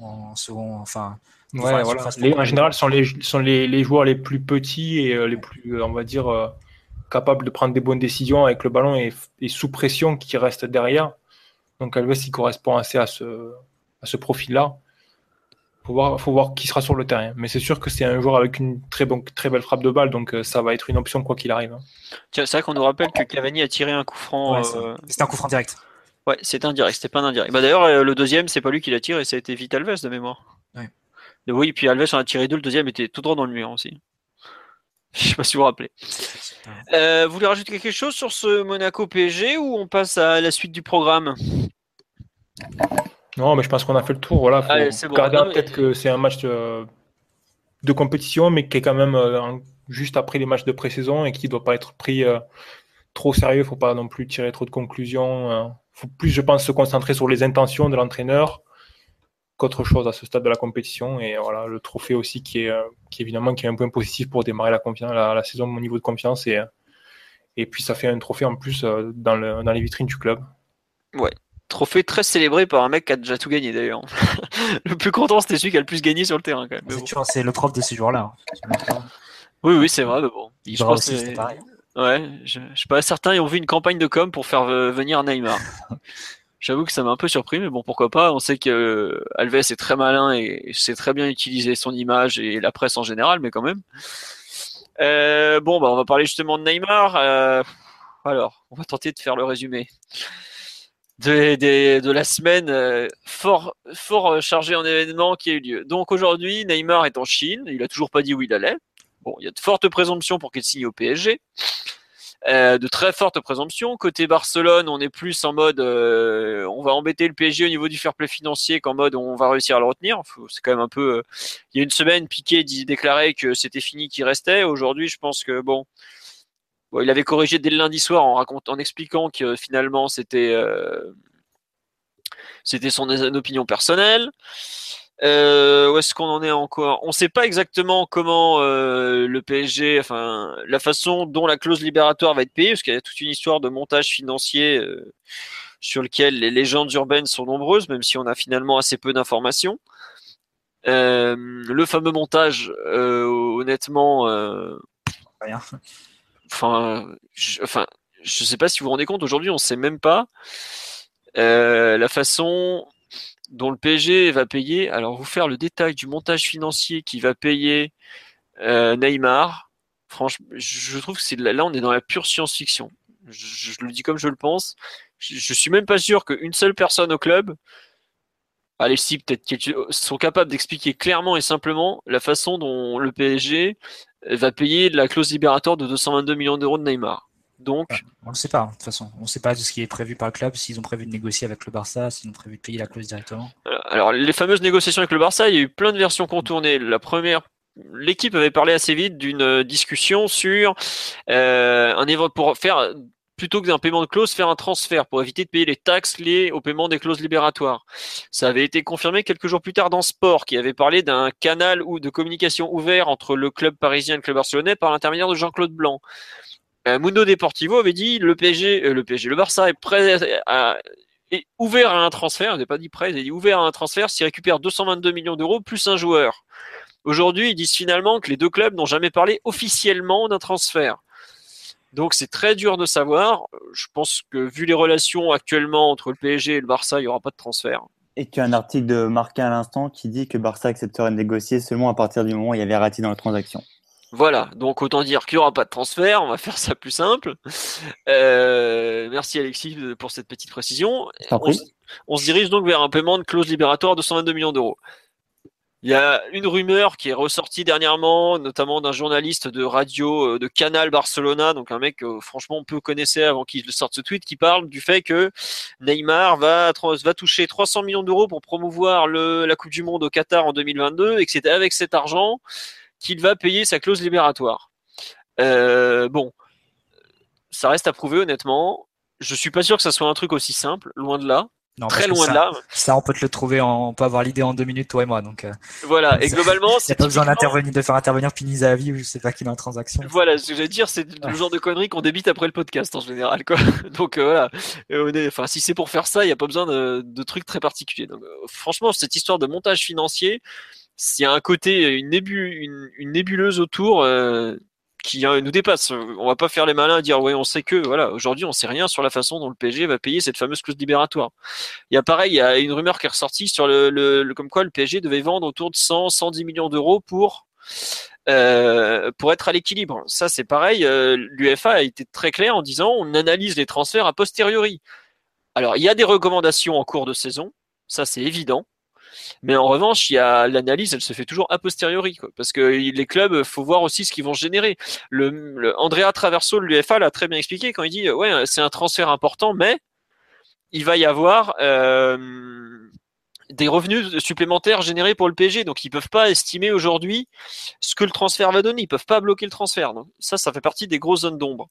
en second, enfin Ouais, voilà. en général, ce sont, les, sont les, les, joueurs les plus petits et euh, les plus, euh, on va dire, euh, capables de prendre des bonnes décisions avec le ballon et, sous pression qui reste derrière. Donc Alves, il correspond assez à ce, à ce profil-là. Il faut voir, faut voir qui sera sur le terrain. Mais c'est sûr que c'est un joueur avec une très, bon, très belle frappe de balle, donc ça va être une option quoi qu'il arrive. Hein. C'est vrai qu'on nous rappelle que Cavani a tiré un coup franc. c'était un coup franc direct. Ouais, c'était un direct, c'était pas un indirect. Bah, D'ailleurs, le deuxième, c'est pas lui qui l'a tiré, ça a été Vital Alves de mémoire. Oui, puis Alves en a tiré deux, le deuxième était tout droit dans le mur aussi. Je sais pas si vous vous rappelez. Euh, vous voulez rajouter quelque chose sur ce Monaco PSG ou on passe à la suite du programme? Non, mais je pense qu'on a fait le tour. Voilà, peut-être que c'est un match de... compétition, mais qui est quand même euh, juste après les matchs de pré-saison et qui ne doit pas être pris euh, trop sérieux. Il ne faut pas non plus tirer trop de conclusions. Il faut plus, je pense, se concentrer sur les intentions de l'entraîneur autre chose à ce stade de la compétition. Et voilà, le trophée aussi qui est, euh, évidemment qui est un point positif pour démarrer la, confiance, la, saison au niveau de confiance. Et, et puis ça fait un trophée en plus euh, dans, le, dans les vitrines du club. Ouais. Trophée très célébré par un mec qui a déjà tout gagné d'ailleurs. le plus content, c'était celui qui a le plus gagné sur le terrain quand même. C'est le prof de ces jours-là. Hein. Oui, oui, c'est vrai, mais bon. Il je pense aussi, pareil. Ouais, je, je sais pas, certains ont vu une campagne de com pour faire venir Neymar. J'avoue que ça m'a un peu surpris, mais bon, pourquoi pas. On sait que Alves est très malin et sait très bien utiliser son image et la presse en général, mais quand même. bon, bah, on va parler justement de Neymar. alors, on va tenter de faire le résumé de, la semaine euh, fort, fort euh, chargée en événements qui a eu lieu. Donc aujourd'hui, Neymar est en Chine. Il a toujours pas dit où il allait. Bon, il y a de fortes présomptions pour qu'il signe au PSG. Euh, de très fortes présomptions. Côté Barcelone, on est plus en mode on va embêter le PSG au niveau du fair play financier qu'en mode on va réussir à le retenir. C'est quand même un peu. il y a une semaine, Piqué déclarait que c'était fini, qu'il restait. Aujourd'hui, je pense que bon, il avait corrigé dès le lundi soir en, racontant, en expliquant que finalement c'était euh, c'était son opinion personnelle. Euh, où est-ce qu'on en est encore? On ne sait pas exactement comment euh, le PSG, enfin la façon dont la clause libératoire va être payée, parce qu'il y a toute une histoire de montage financier sur lequel les légendes urbaines sont nombreuses, même si on a finalement assez peu d'informations. le fameux montage, honnêtement, rien enfin, je, enfin, je sais pas si vous vous rendez compte, aujourd'hui, on sait même pas euh, la façon dont le PSG va payer. Alors, vous faire le détail du montage financier qui va payer euh, Neymar. Franchement, je trouve que c'est là, on est dans la pure science-fiction. Je, le dis comme je le pense. Je, je suis même pas sûr qu'une seule personne au club allez si peut-être qu'ils sont capables d'expliquer clairement et simplement la façon dont le PSG va payer la clause libératoire de 222 millions d'euros de Neymar. Donc, on ne sait pas, de toute façon. On ne sait pas de ce qui est prévu par le club, s'ils ont prévu de négocier avec le Barça, s'ils ont prévu de payer la clause directement. Alors, les fameuses négociations avec le Barça, il y a eu plein de versions contournées. La première, l'équipe avait parlé assez vite d'une discussion sur euh, un pour faire plutôt que d'un paiement de clause, faire un transfert pour éviter de payer les taxes liées au paiement des clauses libératoires. Ça avait été confirmé quelques jours plus tard dans Sport, qui avait parlé d'un canal ou de communication ouvert entre le club parisien et le club barcelonais par l'intermédiaire de Jean-Claude Blanc. Euh, Mundo Deportivo avait dit le PSG, euh, le PSG, le Barça est prêt ouvert à un transfert. Il n'a pas dit prêt, il dit ouvert à un transfert s'il récupère 222 millions d'euros plus un joueur. Aujourd'hui, ils disent finalement que les deux clubs n'ont jamais parlé officiellement d'un transfert. Donc c'est très dur de savoir. Je pense que vu les relations actuellement entre le PSG et le Barça, il n'y aura pas de transfert. Et tu as un article de Marquin à l'instant qui dit que Barça accepterait de négocier seulement à partir du moment où il y avait Ratti dans la transaction. Voilà, donc autant dire qu'il n'y aura pas de transfert, on va faire ça plus simple. Euh, merci Alexis pour cette petite précision. On, on, se dirige donc vers un paiement de clause libératoire de 122 millions d'euros. Il y a une rumeur qui est ressortie dernièrement, notamment d'un journaliste de radio euh, de Canal Barcelona, donc un mec que franchement on peut connaître avant qu'il sorte ce tweet, qui parle du fait que Neymar va, va toucher 300 millions d'euros pour promouvoir le, la Coupe du Monde au Qatar en 2022 et que c'est avec cet argent qu'il va payer sa clause libératoire. Euh, bon, ça reste à prouver honnêtement. Je suis pas sûr que ça soit un truc aussi simple, loin de là. Non, très loin de là. Ça, on peut te le trouver, en, on peut avoir l'idée en deux minutes, toi et moi. Donc, euh, voilà. Et globalement, c'est pas besoin d'intervenir, de faire intervenir Piniza à vie ou je sais pas qui est en transaction. Voilà, ce que j'allais dire, c'est le genre de conneries qu'on débite après le podcast en général, quoi. Donc euh, voilà. Enfin, si c'est pour faire ça, il y a pas besoin de, de trucs très particuliers. Donc, euh, franchement, cette histoire de montage financier, s'il y a un côté, une, une, nébuleuse autour, qui hein, nous dépasse. On va pas faire les malins et dire ouais on sait que voilà aujourd'hui on sait rien sur la façon dont le PSG va payer cette fameuse clause libératoire. Il y a pareil, il y a une rumeur qui est ressortie sur le, le, comme quoi le PSG devait vendre autour de 100 110 millions d'euros pour euh, pour être à l'équilibre. Ça c'est pareil, euh, l'UFA a été très clair en disant on analyse les transferts a posteriori. Alors il y a des recommandations en cours de saison, ça c'est évident. Mais en revanche, il y a l'analyse, elle se fait toujours a posteriori, parce que les clubs, faut voir aussi ce qu'ils vont générer. Le, Andrea Traverso de l'UFA l'a très bien expliqué quand il dit, ouais, c'est un transfert important, mais il va y avoir euh, des revenus supplémentaires générés pour le PSG, donc ils peuvent pas estimer aujourd'hui ce que le transfert va donner. Ils peuvent pas bloquer le transfert. Donc ça, ça fait partie des grosses zones d'ombre.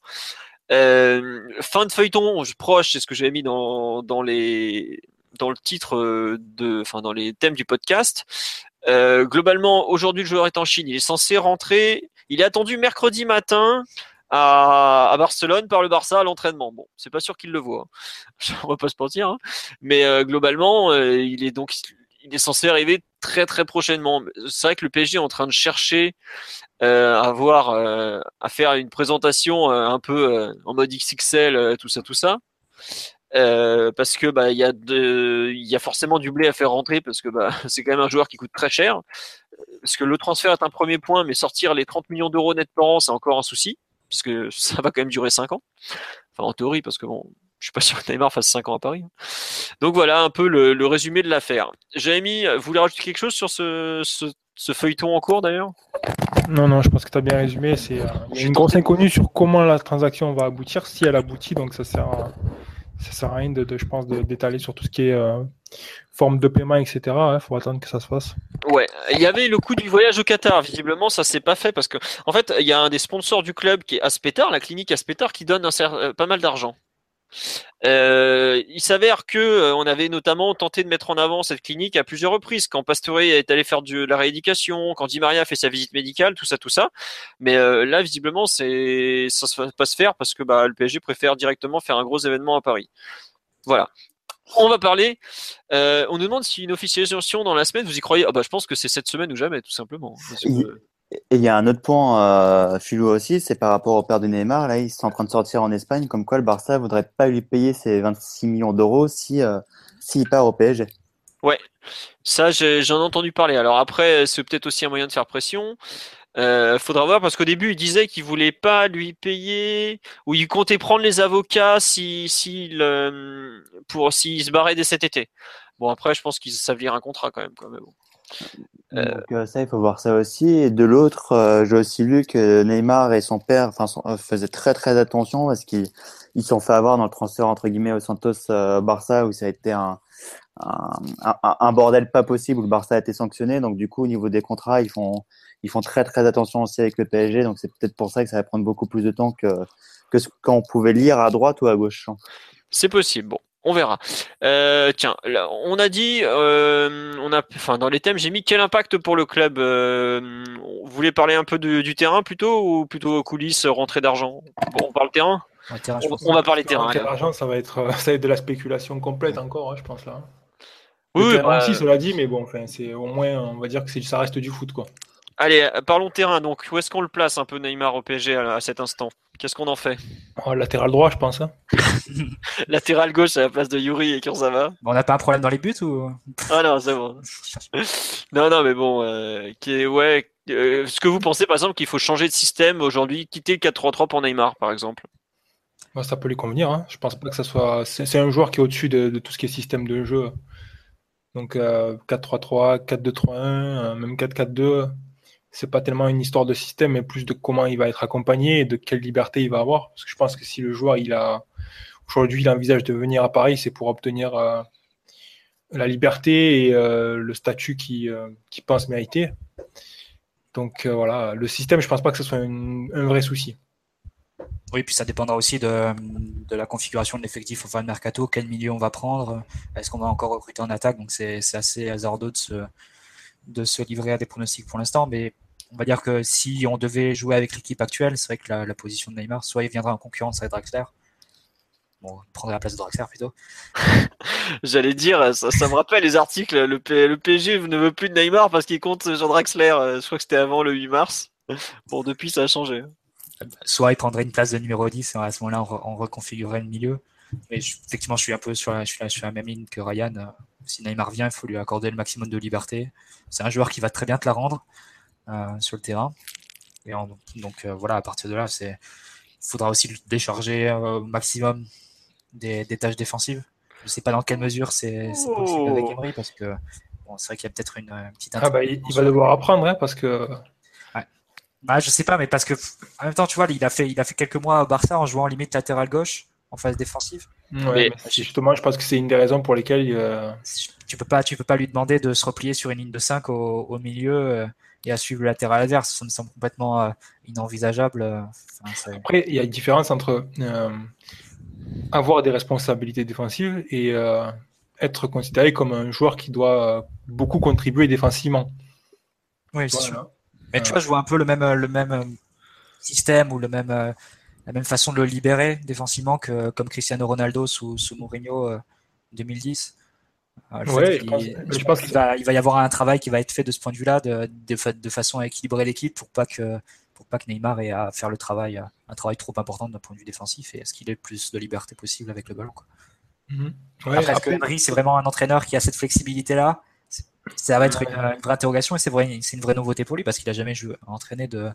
Euh, fin de feuilleton proche, c'est ce que j'avais mis dans, dans les dans le titre euh, de, enfin dans les thèmes du podcast. Euh, globalement, aujourd'hui, le joueur est en Chine. Il est censé rentrer. Il est attendu mercredi matin à, Barcelone par le Barça à l'entraînement. Bon, c'est pas sûr qu'il le voit. On va pas se mentir. Hein. Mais euh, globalement, il est donc il est censé arriver très très prochainement. C'est vrai que le PSG est en train de chercher à voir, à faire une présentation un peu en mode XXL, tout ça, tout ça. Parce que bah il y a de, il y a forcément du blé à faire rentrer parce que bah c'est quand même un joueur qui coûte très cher. Parce que le transfert est un premier point, mais sortir les 30 millions d'euros net par an, c'est encore un souci parce que ça va quand même durer 5 ans. Enfin en théorie, parce que bon, je suis pas sûr que Neymar fasse 5 ans à Paris. Donc voilà un peu le, résumé de l'affaire. Jérémy, vous voulez rajouter quelque chose sur ce, ce, feuilleton en cours d'ailleurs? Non, non, je pense que tu as bien résumé. C'est euh, une grosse inconnue sur comment la transaction va aboutir, si elle aboutit, donc ça sert à, ça sert à rien de, je pense, d'étaler sur tout ce qui est euh, forme de paiement, etc. Il faut attendre que ça se fasse. Ouais, il y avait le coût du voyage au Qatar. Visiblement, ça s'est pas fait parce que, en fait, il y a un des sponsors du club qui est Aspetar, la clinique Aspetar, qui donne euh, pas mal d'argent. Euh, il s'avère que euh, on avait notamment tenté de mettre en avant cette clinique à plusieurs reprises, quand Pastore est allé faire de la rééducation, quand Di Maria fait sa visite médicale, tout ça, tout ça. Mais euh, là, visiblement, c'est ça ne va pas se faire parce que bah, le PSG préfère directement faire un gros événement à Paris. Voilà. On va parler. on nous demande si une officialisation dans la semaine, vous y croyez? Ah bah, Je pense que c'est cette semaine ou jamais, tout simplement. Et il y a un autre point, euh, aussi, c'est par rapport au père de Neymar. Là, ils sont en train de sortir en Espagne, comme quoi le Barça voudrait pas lui payer ses 26 millions d'euros si euh, s'il part au PSG. Ouais, ça j'en ai entendu parler. Alors après, c'est peut-être aussi un moyen de faire pression. Euh, faudra voir parce qu'au début il disait qu'il voulait pas lui payer ou il comptait prendre les avocats si, si le, pour s'il se barrait dès cet été. Bon après je pense qu'ils savent lire un contrat quand même quoi, mais. Euh, Donc euh, ça, il faut voir ça aussi. Et de l'autre, euh, j'ai aussi lu que Neymar et son père enfin, faisaient très très attention parce qu'ils ils sont fait avoir dans le transfert entre guillemets au Santos Barça où ça a été un, un, un, bordel pas possible où le Barça a été sanctionné. Donc du coup, au niveau des contrats, ils font ils font très très attention aussi avec le PSG. Donc c'est peut-être pour ça que ça va prendre beaucoup plus de temps que que ce qu'on pouvait lire à droite ou à gauche. C'est possible. Bon, on verra. Euh, tiens, on a dit, euh, on a, enfin dans les thèmes, j'ai mis quel impact pour le club. Euh, vous voulez parler un peu du terrain plutôt ou plutôt coulisses, rentrée d'argent? Bon, On parle terrain. on, va parler terrain. L'argent, ça va être, ça va être de la spéculation complète encore, hein, je pense là. Oui, bah, aussi, cela dit, mais bon, enfin, c'est au moins, on va dire que ça reste du foot, quoi. Allez, parlons terrain. Donc, où est-ce qu'on le place un peu Neymar au PSG à cet instant? Qu'est-ce qu'on en fait? Oh, Latéral droit, je pense. Hein. latéral gauche à la place de Yuri et Kurzawa. on n'a pas un problème dans les buts ou? Ah non, c'est bon. non, non, mais bon, euh, qui est, ouais. Euh, ce que vous pensez, par exemple, qu'il faut changer de système aujourd'hui, quitter le 4-3-3 pour Neymar, par exemple? Ça peut lui convenir. Hein. Je pense pas que ça soit. C'est un joueur qui est au-dessus de, tout ce qui est système de jeu. Donc 4-3-3, euh, 4-2-3-1, même 4-4-2 c'est pas tellement une histoire de système, mais plus de comment il va être accompagné et de quelle liberté il va avoir. Parce que je pense que si le joueur, il a aujourd'hui, il envisage de venir à Paris, c'est pour obtenir euh, la liberté et euh, le statut qu'il euh, pense mériter. Donc voilà, le système, je pense pas que ce soit un vrai souci. Oui, puis ça dépendra aussi de, de la configuration de l'effectif au fin de mercato, quel milieu on va prendre, est-ce qu'on va encore recruter en attaque, donc c'est assez hasardeux de se, de se livrer à des pronostics pour l'instant, mais on va dire que si on devait jouer avec l'équipe actuelle, c'est vrai que la, position de Neymar, soit il viendra en concurrence avec Draxler, bon, prendrait la place de Draxler plutôt. J'allais dire, ça, me rappelle les articles, le, le PSG ne veut plus de Neymar parce qu'il compte sur Draxler, euh, je crois que c'était avant le 8 mars. Bon, depuis, ça a changé. Soit il prendrait une place de numéro 10 et à ce moment-là, on, reconfigurerait le milieu. Mais effectivement, je suis un peu sur la, je suis sur la même ligne que Ryan. Si Neymar vient, il faut lui accorder le maximum de liberté. C'est un joueur qui va très bien te la rendre euh, sur le terrain. Et donc euh, voilà, à partir de là, il faudra aussi le décharger euh, au maximum des, tâches défensives. Je ne sais pas dans quelle mesure c'est possible avec oh. Emery parce que bon, c'est vrai qu'il y a peut-être une, petite. Ah bah, il, va devoir apprendre hein, parce que. Ouais. Bah, je sais pas, mais parce que en même temps, tu vois, il a fait, il a fait quelques mois au Barça en jouant en limite latéral gauche en phase défensive. Ouais, justement, je pense que c'est une des raisons pour lesquelles euh, tu peux pas, tu peux pas lui demander de se replier sur une ligne de 5 au, milieu euh, et à suivre le latéral adverse. Ça me semble complètement euh, inenvisageable. Après, il y a une différence entre avoir des responsabilités défensives et être considéré comme un joueur qui doit beaucoup contribuer défensivement. Oui, c'est sûr. Mais tu vois, je vois un peu le même, le même système ou le même la même façon de le libérer défensivement que comme Cristiano Ronaldo sous, sous Mourinho en 2010. je pense, qu'il va, il va y avoir un travail qui va être fait de ce point de vue-là, de, de, façon à équilibrer l'équipe pour pas que pour pas que Neymar ait à faire le travail, un travail trop important d'un point de vue défensif et à ce qu'il ait le plus de liberté possible avec le ballon. Après, est-ce que Emery, c'est vraiment un entraîneur qui a cette flexibilité-là ça va être une, vraie interrogation et c'est vrai, c'est une vraie nouveauté pour lui parce qu'il a jamais joué, entraîné de,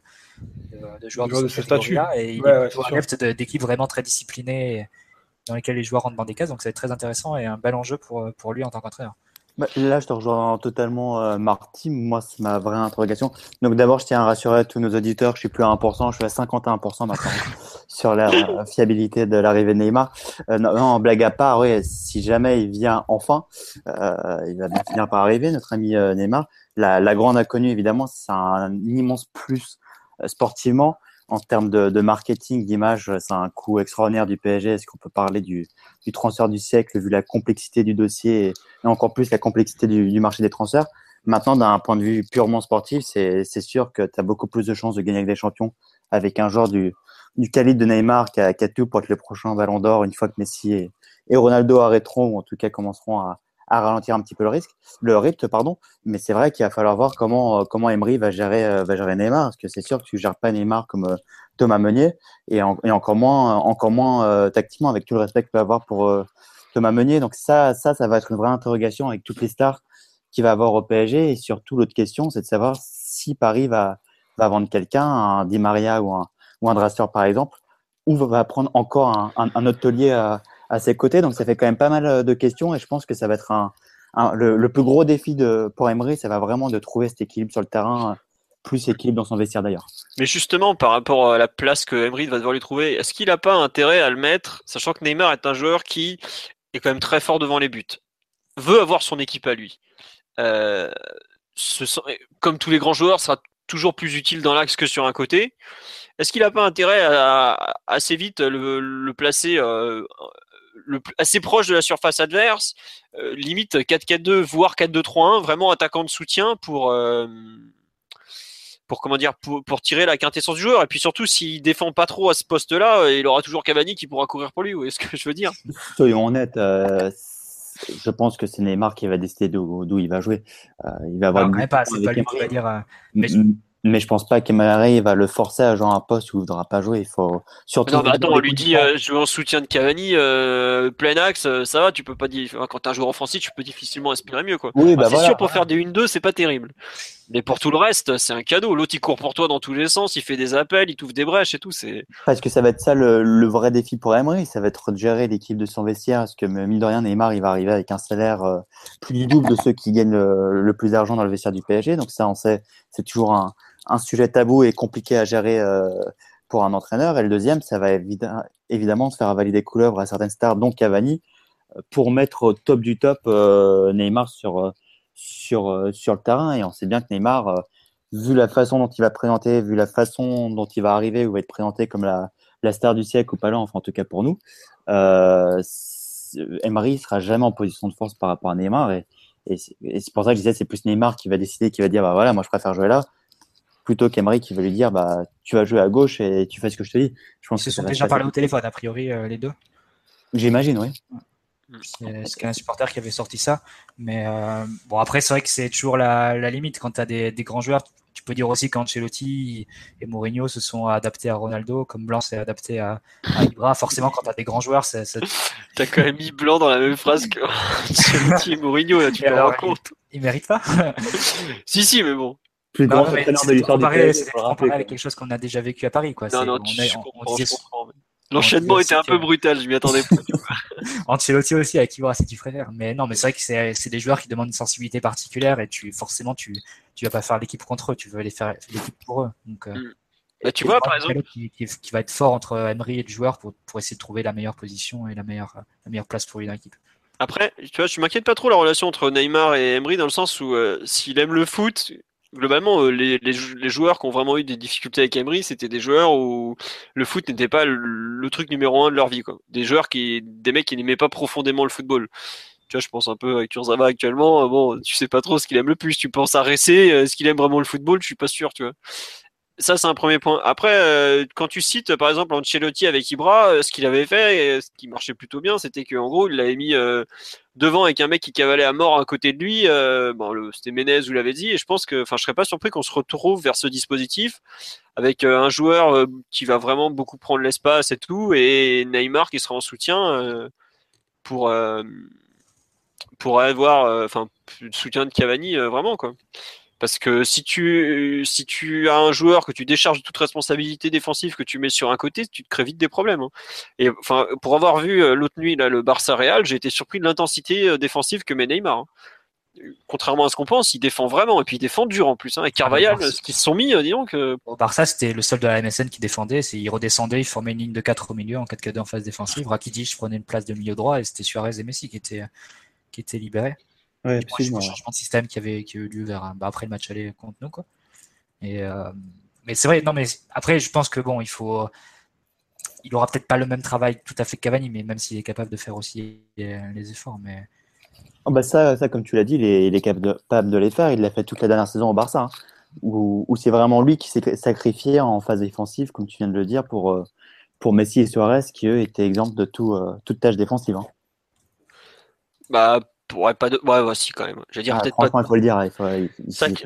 de, joueurs de, ce statut-là et il ouais, est d'équipes vraiment très disciplinées dans lesquelles les joueurs rentrent dans des cases donc ça va être très intéressant et un bel enjeu pour, pour lui en tant qu'entraîneur. Bah, là, je te rejoins totalement, euh, Marty. Moi, c'est ma vraie interrogation. Donc, d'abord, je tiens à rassurer tous nos auditeurs. Je suis plus à 1%, je suis à 51% maintenant sur la euh, fiabilité de l'arrivée de Neymar. Euh, non, blague à part, oui, si jamais il vient enfin, euh, il va bien finir par arriver, notre ami Neymar. La, la, grande inconnue, évidemment, c'est un immense plus sportivement en termes de, marketing, d'image, c'est un coût extraordinaire du PSG. Est-ce qu'on peut parler du, du, transfert du siècle vu la complexité du dossier et encore plus la complexité du, marché des transferts? Maintenant, d'un point de vue purement sportif, c'est sûr que tu as beaucoup plus de chances de gagner avec des champions avec un joueur du, du calibre de Neymar qui a, qui a, tout pour être le prochain Ballon d'Or une fois que Messi et Ronaldo arrêteront ou en tout cas commenceront à, à ralentir un petit peu le risque, le rythme, pardon. Mais c'est vrai qu'il va falloir voir comment euh, comment Emery va gérer euh, va gérer Neymar, parce que c'est sûr que tu gères pas Neymar comme euh, Thomas Meunier et, et encore moins encore moins tactiquement avec tout le respect que peut avoir pour Thomas Meunier. Donc ça ça ça va être une vraie interrogation avec toutes les stars qu'il va avoir au PSG et surtout l'autre question c'est de savoir si Paris va va vendre quelqu'un, un Di Maria ou un ou un par exemple, ou va prendre encore un, un, un hôtelier à à ses côtés. Donc ça fait quand même pas mal euh, de questions et je pense que ça va être un, le, plus gros défi de, pour Emery, ça va vraiment de trouver cet équilibre sur le terrain, euh, plus équilibre dans son vestiaire d'ailleurs. Mais justement, par rapport à la place que Emery va devoir lui trouver, est-ce qu'il n'a pas intérêt à le mettre, sachant que Neymar est un joueur qui est quand même très fort devant les buts, veut avoir son équipe à lui. Euh, comme tous les grands joueurs, sera toujours plus utile dans l'axe que sur un côté. Est-ce qu'il n'a pas intérêt à, assez vite le placer assez proche de la surface adverse, euh, limite 4-4-2, voire 4-2-3-1, vraiment attaquant de soutien pour, euh, pour comment dire, pour, tirer la quintessence du joueur. Et puis surtout, s'il défend pas trop à ce poste-là, euh, il aura toujours Cavani qui pourra courir pour lui. Vous voyez ce que je veux dire? Soyons honnêtes. je pense que c'est Neymar qui va décider d'où il va jouer. il va avoir. pas, c'est pas lui qui va dire. Mais je pense pas qu'Emery va le forcer à jouer un poste où il voudra pas jouer. Il faut surtout. Non, attends, on lui dit euh, jouer en soutien de Cavani, euh, plein axe, euh, ça va. Tu peux pas dire quand t'es un joueur offensif, tu peux difficilement aspirer mieux quoi. Oui, bah c'est sûr pour faire des 1-2, c'est pas terrible. Mais pour tout le reste, c'est un cadeau. L'autre il court pour toi dans tous les sens, il fait des appels, il t'ouvre des brèches et tout. C'est. Parce que ça va être ça le, vrai défi pour Emery, ça va être de gérer l'équipe de son vestiaire. Parce que mine de rien, Neymar, il va arriver avec un salaire plus du double de ceux qui gagnent le, le plus d'argent dans le vestiaire du PSG. Donc ça, on sait, c'est toujours un un sujet tabou et compliqué à gérer euh, pour un entraîneur. Et le deuxième, ça va évidemment se faire avaler des couleuvres à certaines stars, dont Cavani, euh, pour mettre au top du top euh, Neymar sur, sur, sur le terrain. Et on sait bien que Neymar, vu la façon dont il va présenter, vu la façon dont il va arriver, ou va être présenté comme la, la star du siècle ou pas là, enfin en tout cas pour nous, euh, Emery sera jamais en position de force par rapport à Neymar. Et, et c'est pour ça que je disais, c'est plus Neymar qui va décider, qui va dire, bah voilà, moi je préfère jouer là plutôt qu'Emery qui va lui dire bah tu vas jouer à gauche et tu fais ce que je te dis. Je pense Ils se sont déjà parlé au téléphone a priori euh, les deux. J'imagine oui. C'est un supporter qui avait sorti ça, mais euh, bon après c'est vrai que c'est toujours la, la, limite quand tu as des, des, grands joueurs. Tu peux dire aussi qu'Ancelotti et Mourinho se sont adaptés à Ronaldo, comme Blanc s'est adapté à, à Ibra. Forcément, quand tu as des grands joueurs, c'est. T'as quand même mis Blanc dans la même phrase que Ancelotti et Mourinho, là, tu te rends compte. Il, il mérite pas Si, si, mais bon plus grand entraîneur de l'histoire du PSG. comparé avec quelque chose qu'on a déjà vécu à Paris. Quoi. Non, non, L'enchaînement était un peu brutal, je m'y attendais pas. Ancelotti aussi, avec Ibra, si tu préfères. Mais non, mais c'est vrai que c'est des joueurs qui demandent une sensibilité particulière et tu, forcément, tu, tu vas pas faire l'équipe contre eux, tu veux les faire l'équipe pour eux. Donc, euh, mm. bah, tu vois, par exemple. Qui, qui, va être fort entre Emery et le joueur pour, pour essayer de trouver la meilleure position et la meilleure, la meilleure place pour lui dans l'équipe. Après, tu vois, je m'inquiète pas trop la relation entre Neymar et Emery dans le sens où euh, s'il aime le foot, globalement, euh, les, les, joueurs qui ont vraiment eu des difficultés avec Emery, c'était des joueurs où le foot n'était pas le, truc numéro un de leur vie. Quoi. Des joueurs qui, des mecs qui n'aimaient pas profondément le football. Tu vois, je pense un peu à Kurzawa actuellement. Euh, bon, tu sais pas trop ce qu'il aime le plus. Tu penses à Ressé, euh, est-ce qu'il aime vraiment le football? Je suis pas sûr, tu vois. Ça, c'est un premier point. Après, quand tu cites, par exemple, Ancelotti avec Ibra, ce qu'il avait fait, ce qui marchait plutôt bien, c'était qu'en gros, il l'avait mis devant avec un mec qui cavalait à mort à côté de lui. Euh, bon, c'était Menez, vous l'avez dit, et je pense que, enfin, je serais pas surpris qu'on se retrouve vers ce dispositif avec euh, un joueur euh, qui va vraiment beaucoup prendre l'espace et tout, et Neymar qui sera en soutien pour, pour avoir enfin, le soutien de Cavani, vraiment. quoi. Parce que si tu, si tu as un joueur que tu décharges de toute responsabilité défensive, que tu mets sur un côté, tu te crées vite des problèmes. Hein. Et enfin, pour avoir vu euh, l'autre nuit là, le Barça Real, j'ai été surpris de l'intensité euh, défensive que met Neymar. Hein. Contrairement à ce qu'on pense, il défend vraiment et puis il défend dur en plus. Hein. Et Carvajal, ce qu'ils se sont mis, euh, disons que. Au Barça, c'était le seul de la MSN qui défendait. C'est il redescendait, il formait une ligne de 4 au milieu en 4 4 en phase défensive. Rakitic prenait une place de milieu droit et c'était Suarez et Messi qui étaient qui étaient libérés. Ouais, absolument. changement de système qui avait qui a eu lieu vers bah, après le match aller contre nous quoi. Et euh, mais c'est vrai, non mais après je pense que bon, il faut, il aura peut-être pas le même travail tout à fait que Cavani, mais même s'il est capable de faire aussi les, efforts, mais. Oh bah ça, ça, comme tu l'as dit, il est, il est, capable de les faire. Il l'a fait toute la dernière saison au Barça, hein, où, où c'est vraiment lui qui s'est sacrifié en phase défensive, comme tu viens de le dire, pour, euh, pour Messi et Suarez, qui eux étaient exemples de tout, euh, toute tâche défensive. Hein. Bah Ouais, pas de. Ouais, voici quand même. Je veux dire, ah, peut-être pas. il faut le dire. Il faut,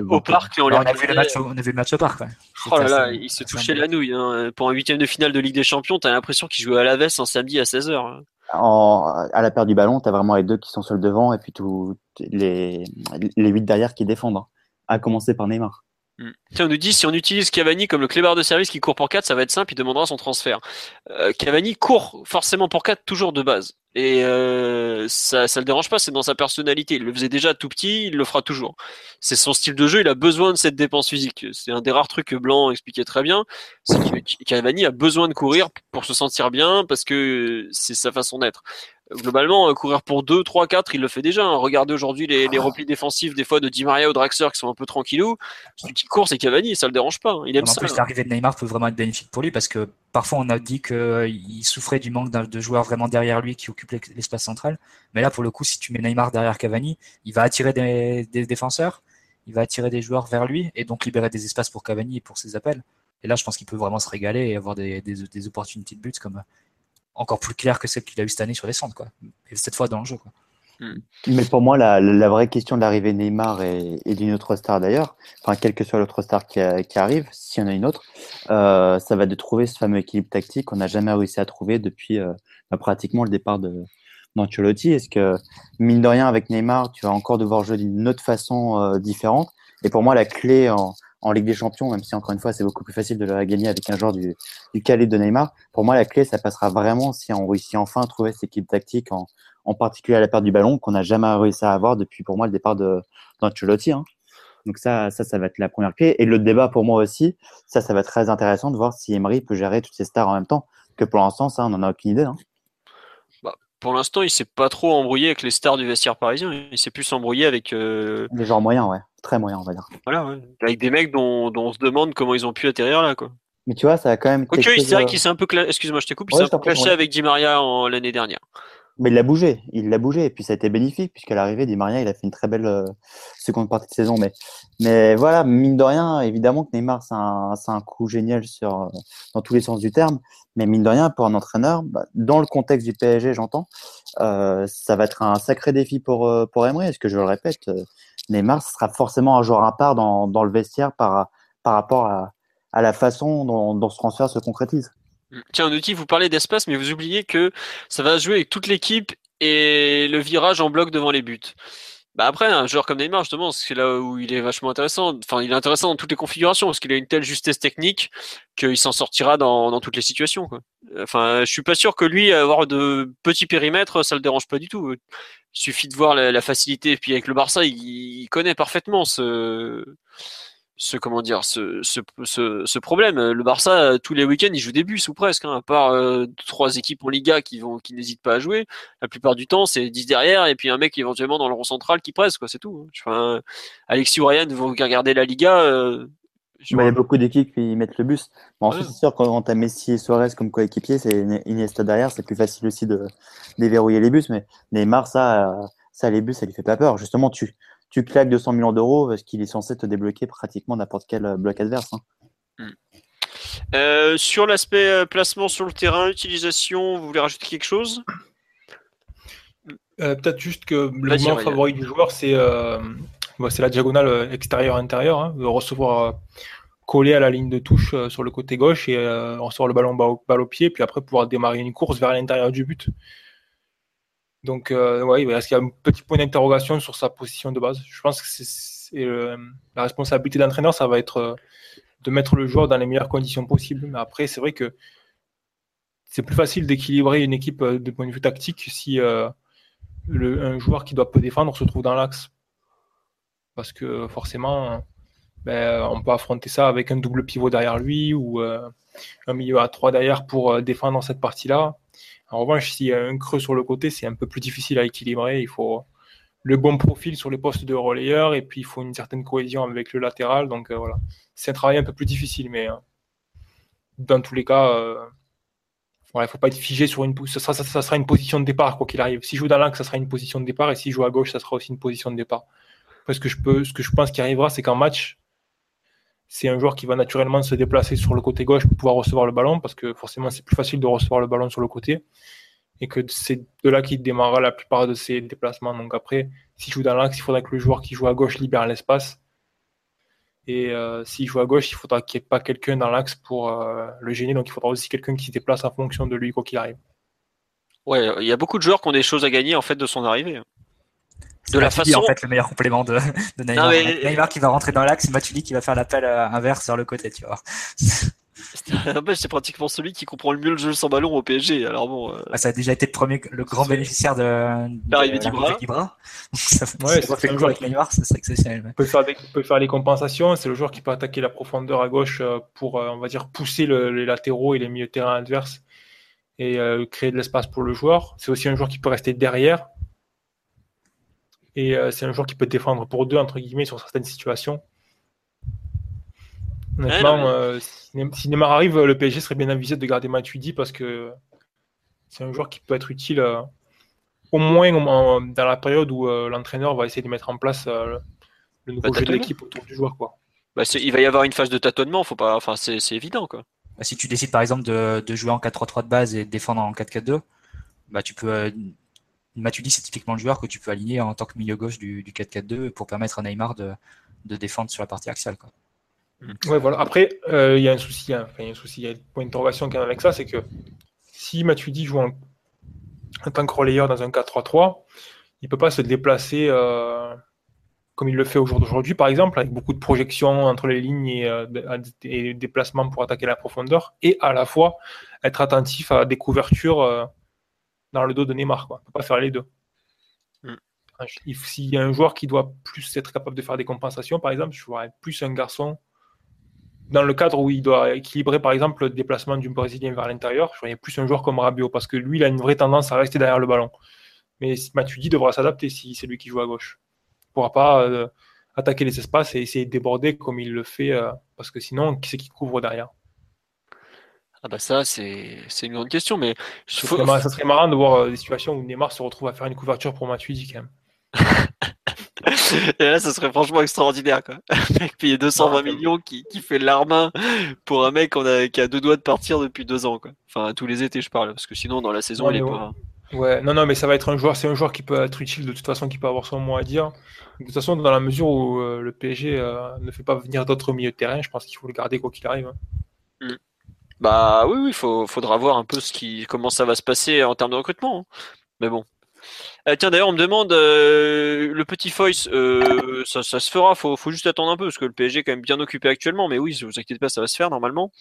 au parc, on, on, a vu le match, on a vu le match au parc. Oh là là, il se touchait la nouille. Hein. Pour un huitième de finale de Ligue des Champions, t'as l'impression qu'il jouait à la veste un samedi à 16h. En, à la paire du ballon, t'as vraiment les deux qui sont sur le devant et puis tous les, les huit derrière qui défendent. Hein. À commencer par Neymar. Tiens, on nous dit si on utilise Cavani comme le clébard de service qui court pour 4, ça va être simple, il demandera son transfert. Euh, Cavani court forcément pour 4 toujours de base. Et euh, ça, ça le dérange pas, c'est dans sa personnalité. Il le faisait déjà tout petit, il le fera toujours. C'est son style de jeu, il a besoin de cette dépense physique. C'est un des rares trucs que Blanc expliquait très bien, c'est que Cavani a besoin de courir pour se sentir bien parce que c'est sa façon d'être globalement, euh, courir pour 2, 3, 4, il le fait déjà. Hein. Regardez aujourd'hui les, les, replis défensifs des fois de Di Maria ou Draxler qui sont un peu tranquillous. Celui qui court, c'est Cavani, ça le dérange pas. Hein. Il aime en ça. Plus, l'arrivée de Neymar peut vraiment être bénéfique pour lui parce que parfois on a dit qu'il euh, souffrait du manque de joueurs vraiment derrière lui qui occupent l'espace central. Mais là, pour le coup, si tu mets Neymar derrière Cavani, il va attirer des, des défenseurs, il va attirer des joueurs vers lui et donc libérer des espaces pour Cavani et pour ses appels. Et là, je pense qu'il peut vraiment se régaler et avoir des, des, des opportunités de buts comme encore plus clair que celle qu'il a eu cette année sur les centres, quoi. Et cette fois dans le jeu, quoi. Hmm. Mais pour moi, la, la vraie question de l'arrivée Neymar et, et d'une autre star d'ailleurs, enfin, quelle que soit l'autre star qui, qui, arrive, s'il y en a une autre, euh, ça va de trouver ce fameux équilibre tactique qu'on n'a jamais réussi à trouver depuis euh, bah, pratiquement le départ de d'Ancelotti. Est-ce que, mine de rien, avec Neymar, tu vas encore devoir jouer d'une autre façon euh, différente? Et pour moi, la clé en, en Ligue des Champions, même si encore une fois c'est beaucoup plus facile de la gagner avec un joueur du, du calibre de Neymar. Pour moi, la clé, ça passera vraiment si on réussit enfin à trouver cette équipe tactique, en, en particulier à la perte du ballon, qu'on n'a jamais réussi à avoir depuis pour moi le départ d'Ancelotti. Hein. Donc ça, ça, ça va être la première clé. Et le débat pour moi aussi, ça, ça va être très intéressant de voir si Emery peut gérer toutes ces stars en même temps. Que pour l'instant, ça, on n'en a aucune idée. Hein. Pour l'instant, il s'est pas trop embrouillé avec les stars du vestiaire parisien. Il s'est plus embrouillé avec euh... les gens moyens, ouais très moyen, on va dire. Voilà, ouais. Avec des mecs dont, dont, on se demande comment ils ont pu atterrir là, quoi. Mais tu vois, ça a quand même. Quoique, c'est vrai qu'il s'est un peu. Excuse-moi, je te coupe, il s'est un peu clashé avec Di Maria l'année dernière. Mais il l'a bougé, il l'a bougé, et puis ça a été bénéfique, puisqu'à l'arrivée, Di Maria, il a fait une très belle euh, seconde partie de saison. Mais, mais voilà, mine de rien, évidemment que Neymar, c'est un, un coup génial sur, euh, dans tous les sens du terme. Mais mine de rien, pour un entraîneur, bah, dans le contexte du PSG, j'entends, euh, ça va être un sacré défi pour, euh, pour Emery. Est-ce que je le répète, Neymar sera forcément un joueur à part dans, dans le vestiaire par, par rapport à, à la façon dont, dont, ce transfert se concrétise. Tiens, outil, vous parlez d'espace, mais vous oubliez que ça va jouer avec toute l'équipe et le virage en bloc devant les buts. Bah après, un joueur comme Neymar, justement, c'est là où il est vachement intéressant. Enfin, il est intéressant dans toutes les configurations parce qu'il a une telle justesse technique qu'il s'en sortira dans, dans, toutes les situations. Quoi. Enfin, je suis pas sûr que lui avoir de petits périmètres, ça le dérange pas du tout. Il suffit de voir la, facilité. Et puis avec le Barça, il connaît parfaitement ce ce comment dire ce, ce, ce, ce, problème. Le Barça tous les week-ends il joue des bus ou presque, hein, à part euh, trois équipes en Liga qui vont qui n'hésitent pas à jouer. La plupart du temps c'est 10 derrière et puis un mec éventuellement dans le rond central qui presse quoi, c'est tout. Hein. Enfin, Alexis ou Ryan vont regarder la Liga. Euh, bah, il y a beaucoup d'équipes qui mettent le bus. Bon, ensuite, c'est sûr, quand tu as Messi et Suarez comme coéquipier, c'est Iniesta derrière, c'est plus facile aussi de déverrouiller les bus. Mais Neymar, ça, ça, les bus, ça lui fait pas peur. Justement, tu, tu claques 200 millions d'euros parce qu'il est censé te débloquer pratiquement n'importe quel euh, bloc adverse. Hein. Hmm. Euh, sur l'aspect euh, placement sur le terrain, utilisation, vous voulez rajouter quelque chose? Peut-être juste que le moment favori du joueur, c'est la diagonale extérieure-intérieure, hein, recevoir collé à la ligne de touche sur le côté gauche et euh, recevoir le ballon balle au, balle au, pied, puis après pouvoir démarrer une course vers l'intérieur du but. Donc, euh, ouais, est-ce qu'il y a un petit point d'interrogation sur sa position de base? Je pense que c'est la responsabilité d'entraîneur, ça va être de mettre le joueur dans les meilleures conditions possibles. Mais après, c'est vrai que c'est plus facile d'équilibrer une équipe de point de vue tactique si un joueur qui doit peu défendre se trouve dans l'axe. Parce que forcément, ben, on peut affronter ça avec un double pivot derrière lui ou un milieu à 3 derrière pour défendre cette partie-là. En revanche, s'il y a un creux sur le côté, c'est un peu plus difficile à équilibrer. Il faut le bon profil sur les postes de relayeur et puis il faut une certaine cohésion avec le latéral. Donc euh, voilà, c'est un travail un peu plus difficile, mais euh, dans tous les cas, il ne faut pas être figé sur une ça ça, sera une position de départ quoi qu'il arrive. Si je joue dans l'axe, ça sera une position de départ et si je joue à gauche, ça sera aussi une position de départ. Parce que je peux, ce que je pense qui arrivera, c'est qu'en match, c'est un joueur qui va naturellement se déplacer sur le côté gauche pour pouvoir recevoir le ballon, parce que forcément c'est plus facile de recevoir le ballon sur le côté, et que c'est de là qu'il démarrera la plupart de ses déplacements. Donc après, s'il joue dans l'axe, il faudra que le joueur qui joue à gauche libère l'espace. Et euh, s'il joue à gauche, il faudra qu'il n'y ait pas quelqu'un dans l'axe pour euh, le gêner. Donc il faudra aussi quelqu'un qui se déplace en fonction de lui, quoi qu'il arrive. Ouais, il y a beaucoup de joueurs qui ont des choses à gagner en fait de son arrivée de la façon. en fait le meilleur complément de, de Neymar. Neymar qui va rentrer dans l'axe, Matuidi qui va faire l'appel euh, inverse sur le côté, tu vois. c'est pratiquement celui qui comprend le mieux le jeu sans ballon au PSG. Alors bon, euh, ah, ça a déjà été le premier, le grand bénéficiaire de l'arrivée d'Ibra. ouais, c'est un joueur avec Neymar, ça serait exceptionnel. Il peut faire, peut faire les compensations. C'est le joueur qui peut attaquer la profondeur à gauche euh, pour, on va dire, pousser les latéraux et les milieux de terrain adverses et créer de l'espace pour le joueur. C'est aussi un joueur qui peut rester derrière et euh, c'est un joueur qui peut défendre pour deux, entre guillemets, sur certaines situations. Honnêtement, euh, si Neymar arrive, le PSG serait bien avisé de garder Matuidi parce que c'est un joueur qui peut être utile euh, au moins dans la période où l'entraîneur va essayer de mettre en place le nouveau bah, jeu de l'équipe autour du joueur. Quoi. Bah, il va y avoir une phase de tâtonnement, faut pas... enfin, c'est, évident. Quoi. Bah, si tu décides par exemple de, de jouer en 4-3-3 de base et de défendre en 4-4-2, bah, tu peux Matuidi, c'est typiquement le joueur que tu peux aligner en tant que milieu gauche du, 4-4-2 pour permettre à Neymar de, défendre sur la partie axiale. Ouais, voilà. Après, euh, il y a un souci, hein. il y a un souci, il y a un point d'interrogation y a avec ça, c'est que si Matuidi joue en, tant que relayeur dans un 4-3-3, il ne peut pas se déplacer euh, comme il le fait au jour d'aujourd'hui, par exemple, avec beaucoup de projections entre les lignes et, euh, et déplacements pour attaquer la profondeur, et à la fois être attentif à des couvertures dans le dos de Neymar. Quoi. On ne peut pas faire les deux. Mm. S'il y a un joueur qui doit plus être capable de faire des compensations, par exemple, je vois plus un garçon dans le cadre où il doit équilibrer, par exemple, le déplacement du Brésilien vers l'intérieur. Je voyais plus un joueur comme Rabiot parce que lui, il a une vraie tendance à rester derrière le ballon. Mais Matuidi devra s'adapter si c'est lui qui joue à gauche. Il ne pourra pas euh, attaquer les espaces et essayer de déborder comme il le fait euh, parce que sinon, qui c'est qui couvre derrière? Ah bah ça, c'est une grande question, mais... Ça, serait, marrant de voir euh, des situations où Neymar se retrouve à faire une couverture pour Matuidi quand même. Et là, ça serait franchement extraordinaire, quoi. Un mec payé 220 millions qui, qui fait l'armin pour un mec a, qui a deux doigts de partir depuis deux ans, quoi. Enfin, tous les étés, je parle, parce que sinon, dans la saison, il est pas. Ouais, non, non, mais ça va être un joueur, c'est un joueur qui peut être utile de toute façon, qui peut avoir son mot à dire. De toute façon, dans la mesure où euh, le PSG euh, ne fait pas venir d'autres milieux de terrain, je pense qu'il faut le garder quoi qu'il arrive. Hein. Mm. Bah oui, oui, faut, faudra voir un peu ce qui, comment ça va se passer en termes de recrutement. Hein. Mais bon. Euh, tiens, d'ailleurs, on me demande euh, le petit Foyce, euh, ça, se fera. Faut, faut juste attendre un peu parce que le PSG est quand même bien occupé actuellement. Mais oui, ne vous inquiétez pas, ça va se faire normalement.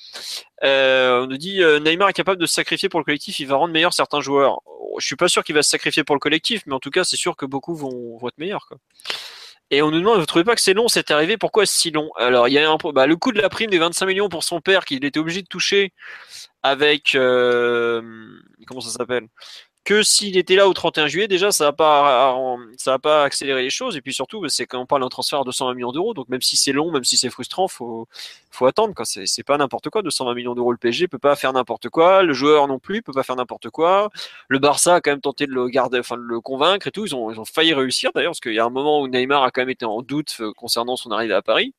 on nous dit Neymar est capable de se sacrifier pour le collectif. Il va rendre meilleur certains joueurs. Je suis pas sûr qu'il va se sacrifier pour le collectif, mais en tout cas, c'est sûr que beaucoup vont, vont être meilleurs. Quoi. Et on nous demande, vous trouvez pas que c'est long, c'est arrivé, pourquoi si long? Alors, il y a un, bah, le coût de la prime des 25 millions pour son père qu'il était obligé de toucher avec, euh, comment ça s'appelle? Que s'il était là au 31 juillet, déjà, ça ça va pas accélérer les choses. Et puis surtout, c'est quand on parle d'un transfert de 220 millions d'euros. Donc même si c'est long, même si c'est frustrant, faut, faut attendre. Quoi. C'est, pas n'importe quoi. 220 millions d'euros, le PSG peut pas faire n'importe quoi. Le joueur non plus peut pas faire n'importe quoi. Le Barça a quand même tenté de le garder, enfin de le convaincre et tout. Ils ont, failli réussir d'ailleurs, parce qu'il y a un moment où Neymar a quand même été en doute euh, concernant son arrivée à Paris.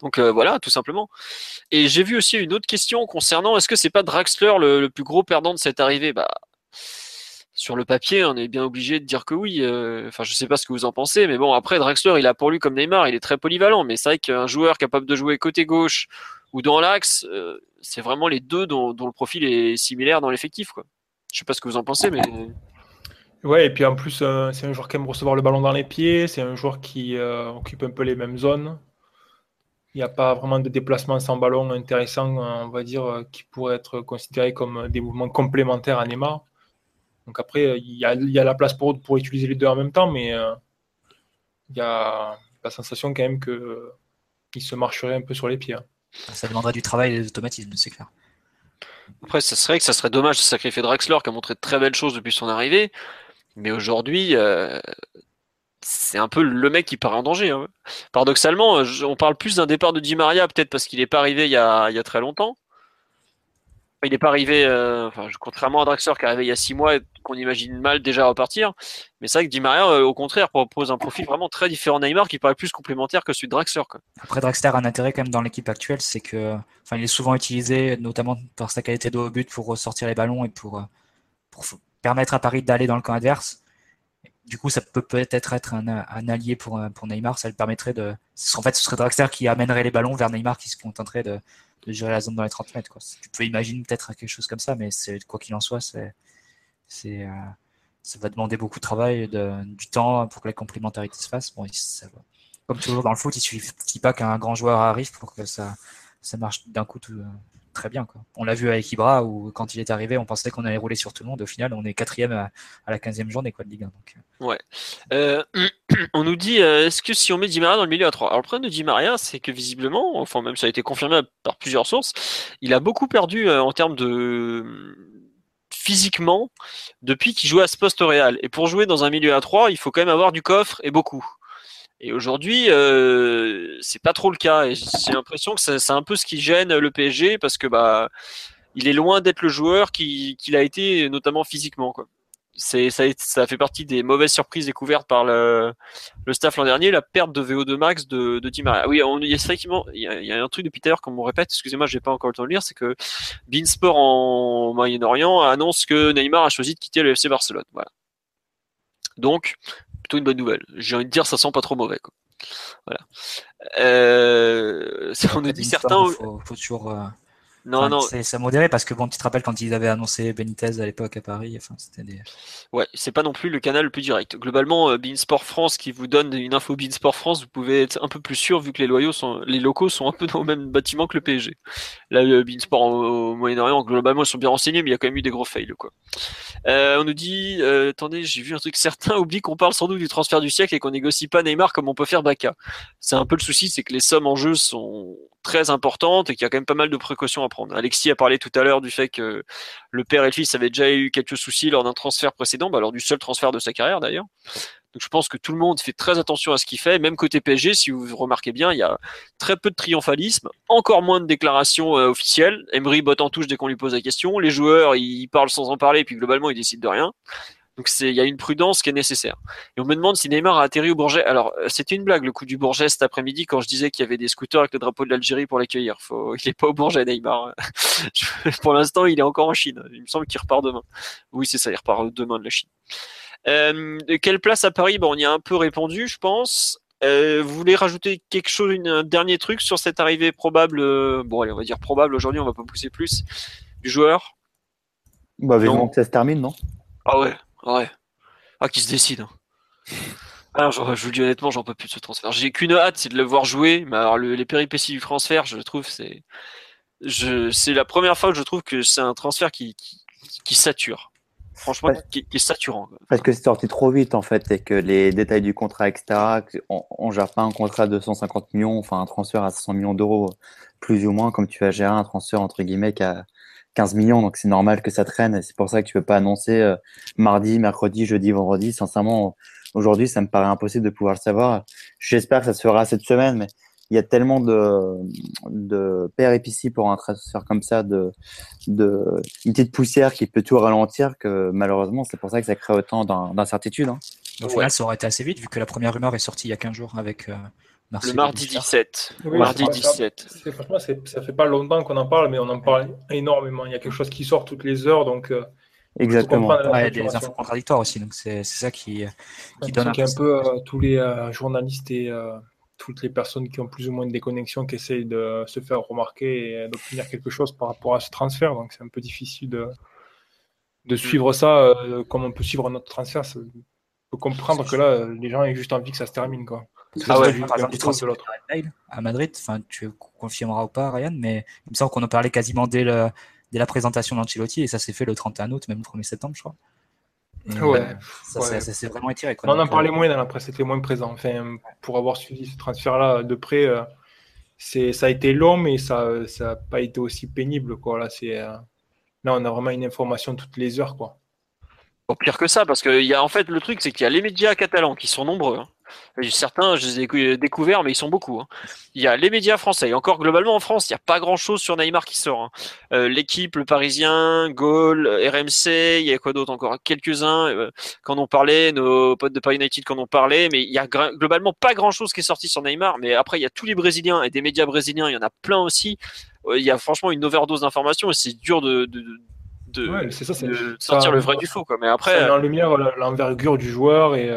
Donc euh, voilà, tout simplement. Et j'ai vu aussi une autre question concernant est-ce que c'est pas Draxler le, le plus gros perdant de cette arrivée? Bah sur le papier, on est bien obligé de dire que oui. Euh, enfin, je sais pas ce que vous en pensez, mais bon, après Draxler, il a pour lui comme Neymar, il est très polyvalent. Mais c'est vrai qu'un joueur capable de jouer côté gauche ou dans l'axe, euh, c'est vraiment les deux dont, le profil est similaire dans l'effectif. Je sais pas ce que vous en pensez, mais Ouais, et puis en plus, euh, c'est un joueur qui aime recevoir le ballon dans les pieds, c'est un joueur qui occupe un peu les mêmes zones. Il n'y a pas vraiment de déplacement sans ballon intéressant, on va dire, qui pourrait être considéré comme des mouvements complémentaires à Neymar. Donc après, il y a, la place pour, pour utiliser les deux en même temps, mais il y a la sensation quand même qu'il se marcherait un peu sur les pieds. Hein. Ça demanderait du travail et des automatismes, c'est clair. Après, ça serait que ça serait dommage de sacrifier Draxler qui a montré de très belles choses depuis son arrivée. Mais aujourd'hui, euh, c'est un peu le mec qui paraît en danger. Hein. Paradoxalement, on parle plus d'un départ de Di Maria, peut-être parce qu'il n'est pas arrivé il y, a, il y a très longtemps. Il n'est pas arrivé, euh, enfin, contrairement à Draxler qui est arrivé il y a six mois et qu'on imagine mal déjà repartir. Mais c'est vrai que Di euh, au contraire, propose un profil vraiment très différent de Neymar qui paraît plus complémentaire que celui de Draxler. Quoi. Après, Draxler a un intérêt quand même dans l'équipe actuelle, c'est que, enfin, il est souvent utilisé, notamment par sa qualité de haut but pour sortir les ballons et pour, euh, permettre à Paris d'aller dans le camp adverse. Du coup, ça peut peut-être être un, allié pour, pour Neymar. Ça le permettrait de. En fait, ce serait Draxler qui amènerait les ballons vers Neymar qui se contenterait de, de gérer la zone dans les 30 mètres. Quoi. Tu peux imaginer peut-être quelque chose comme ça, mais quoi qu'il en soit, c'est, c'est, euh, ça va demander beaucoup de travail, du temps pour que la complémentarité se fasse. Bon, ça. Comme toujours dans le foot, il suffit pas qu'un grand joueur arrive pour que ça, ça marche d'un coup tout, très bien. Quoi. On l'a vu avec Ibra où quand il est arrivé, on pensait qu'on allait rouler sur tout le monde. Au final, on est quatrième à, la 15e journée de Ligue 1. Donc. Euh. Ouais. Euh, on nous dit euh, est-ce que si on met Di Maria dans le milieu à 3 Alors le problème de Di Maria, c'est que visiblement, enfin même ça a été confirmé par plusieurs sources, il a beaucoup perdu en termes de physiquement depuis qu'il jouait à ce poste réel. Et pour jouer dans un milieu à 3, il faut quand même avoir du coffre et beaucoup. Et aujourd'hui, euh, c'est pas trop le cas. Et j'ai l'impression que c'est un peu ce qui gêne le PSG parce que bah, il est loin d'être le joueur qu'il a été, notamment physiquement. Quoi. C'est ça, ça fait partie des mauvaises surprises découvertes par le, le staff l'an dernier, la perte de VO2 max de, de Di. Oui, il y a il y a, il y a un truc depuis tout à l'heure qu'on me répète. Excusez-moi, j'ai pas encore le temps de lire, c'est que Beansport en Moyen-Orient annonce que Neymar a choisi de quitter le FC Barcelone. Voilà. Donc, une bonne nouvelle. J'ai envie de dire, ça sent pas trop mauvais. Quoi. Voilà. Euh, on nous dit certains. Faut, faut, toujours. Non, non. C'est modéré parce que bon, tu te rappelles quand ils avaient annoncé Benitez à l'époque à Paris, enfin, c'était des... Ouais, c'est pas non plus le canal le plus direct. Globalement, euh, Beansport France qui vous donne une info Beansport France, vous pouvez être un peu plus sûr vu que les loyaux sont, les locaux sont un peu dans le même bâtiment que le PSG. Là, Beansport au, Moyen-Orient, globalement, ils sont bien renseignés, mais il y a quand même eu des gros fails, quoi. Euh, on nous dit, euh, attendez, j'ai vu un truc, certains oublient qu'on parle sans doute du transfert du siècle et qu'on négocie pas Neymar comme on peut faire Baka. C'est un peu le souci, c'est que les sommes en jeu sont très importantes et qu'il y a quand même pas mal de précautions à prendre. Alexis a parlé tout à l'heure du fait que le père et le fils avaient déjà eu quelques soucis lors d'un transfert précédent, bah lors du seul transfert de sa carrière d'ailleurs. Donc je pense que tout le monde fait très attention à ce qu'il fait, même côté PSG, si vous remarquez bien, il y a très peu de triomphalisme, encore moins de déclarations euh, officielles. Emery botte en touche dès qu'on lui pose la question, les joueurs ils parlent sans en parler, puis globalement ils décident de rien. Donc il y a une prudence qui est nécessaire. Et on me demande si Neymar a atterri au Bourget. Alors euh, c'était une blague le coup du Bourget cet après-midi quand je disais qu'il y avait des scooters avec le drapeau de l'Algérie pour l'accueillir. Faut... Il n'est pas au Bourget Neymar. pour l'instant il est encore en Chine. Il me semble qu'il repart demain. Oui c'est ça, il repart demain de la Chine. Euh, quelle place à Paris? Bon, On y a un peu répondu je pense. Euh, vous voulez rajouter quelque chose, un dernier truc sur cette arrivée probable euh, Bon allez on va dire probable aujourd'hui, on va pas pousser plus. Du joueur? Bah vivement que ça se termine, non? Ah ouais, Ouais. Ah, qui se décide. Hein. Alors, ah, je vous le dis honnêtement, j'en peux plus de ce transfert. J'ai qu'une hâte, c'est de le voir jouer. Mais alors, les péripéties du transfert, je trouve, c'est, je, c'est la première fois que je trouve que c'est un transfert qui, qui, sature. Franchement, qui, est saturant. Parce que c'est sorti trop vite, en fait, et que les détails du contrat, etc., on, on gère pas un contrat de 150 millions, enfin, un transfert à 500 millions d'euros, plus ou moins, comme tu vas gérer un transfert, entre guillemets, qui a, 15 millions, donc c'est normal que ça traîne. Et c'est pour ça que tu peux pas annoncer euh, mardi, mercredi, jeudi, vendredi. Sincèrement, aujourd'hui, ça me paraît impossible de pouvoir le savoir. J'espère que ça se fera cette semaine, mais il y a tellement de, de péripéties pour un transfert comme ça, de, de une petite poussière qui peut tout ralentir, que malheureusement, c'est pour ça que ça crée autant d'incertitudes. Hein. Au final, ça aurait été assez vite, vu que la première rumeur est sortie il y a 15 jours avec euh, le mardi 17. mardi 17. franchement, ça fait pas longtemps qu'on en parle, mais on en parle énormément. Il y a quelque chose qui sort toutes les heures, donc. Euh, Exactement. il y a des infos contradictoires aussi, donc c'est ça qui, qui donne un, un peu euh, tous les euh, journalistes et toutes les personnes qui ont plus ou moins une déconnexion qui essayent de se faire remarquer et d'obtenir quelque chose par rapport à ce transfert. Donc c'est un peu difficile de, de suivre ça euh, comme on peut suivre notre transfert. On peut comprendre que là, les gens ont juste envie que ça se termine. Quoi. Ah ouais, à Madrid, enfin, tu confirmeras ou pas, Ryan, mais il me semble qu'on en parlait quasiment dès, le, dès la présentation d'Ancelotti et ça s'est fait le 31 août, même le 1er septembre, je crois. Ouais, ça, s'est vraiment étiré. on en parlait moins dans la presse, c'était moins présent. Enfin, pour avoir suivi ce transfert-là de près, euh, c'est, ça a été long, mais ça n'a pas été aussi pénible. Quoi. Là, c'est, euh, là, on a vraiment une information toutes les heures. Quoi. pire que ça, parce que y a, en fait, le truc, c'est qu'il y a les médias catalans qui sont nombreux. Hein. Certains, je les ai découverts, mais ils sont beaucoup. Hein. Il y a les médias français. Et encore globalement en France, il n'y a pas grand-chose sur Neymar qui sort. Hein. Euh, l'équipe, le Parisien, Gaulle, RMC, il y a quoi d'autre encore? Quelques-uns euh, quand on parlait, nos potes de Paris United quand on parlait, mais il y a globalement pas grand-chose qui est sorti sur Neymar. Mais après, il y a tous les Brésiliens et des médias brésiliens, il y en a plein aussi. Euh, il y a franchement une overdose d'informations et c'est dur de, de ça, sortir le vrai du faux. Quoi. Mais après, en lumière l'envergure du joueur et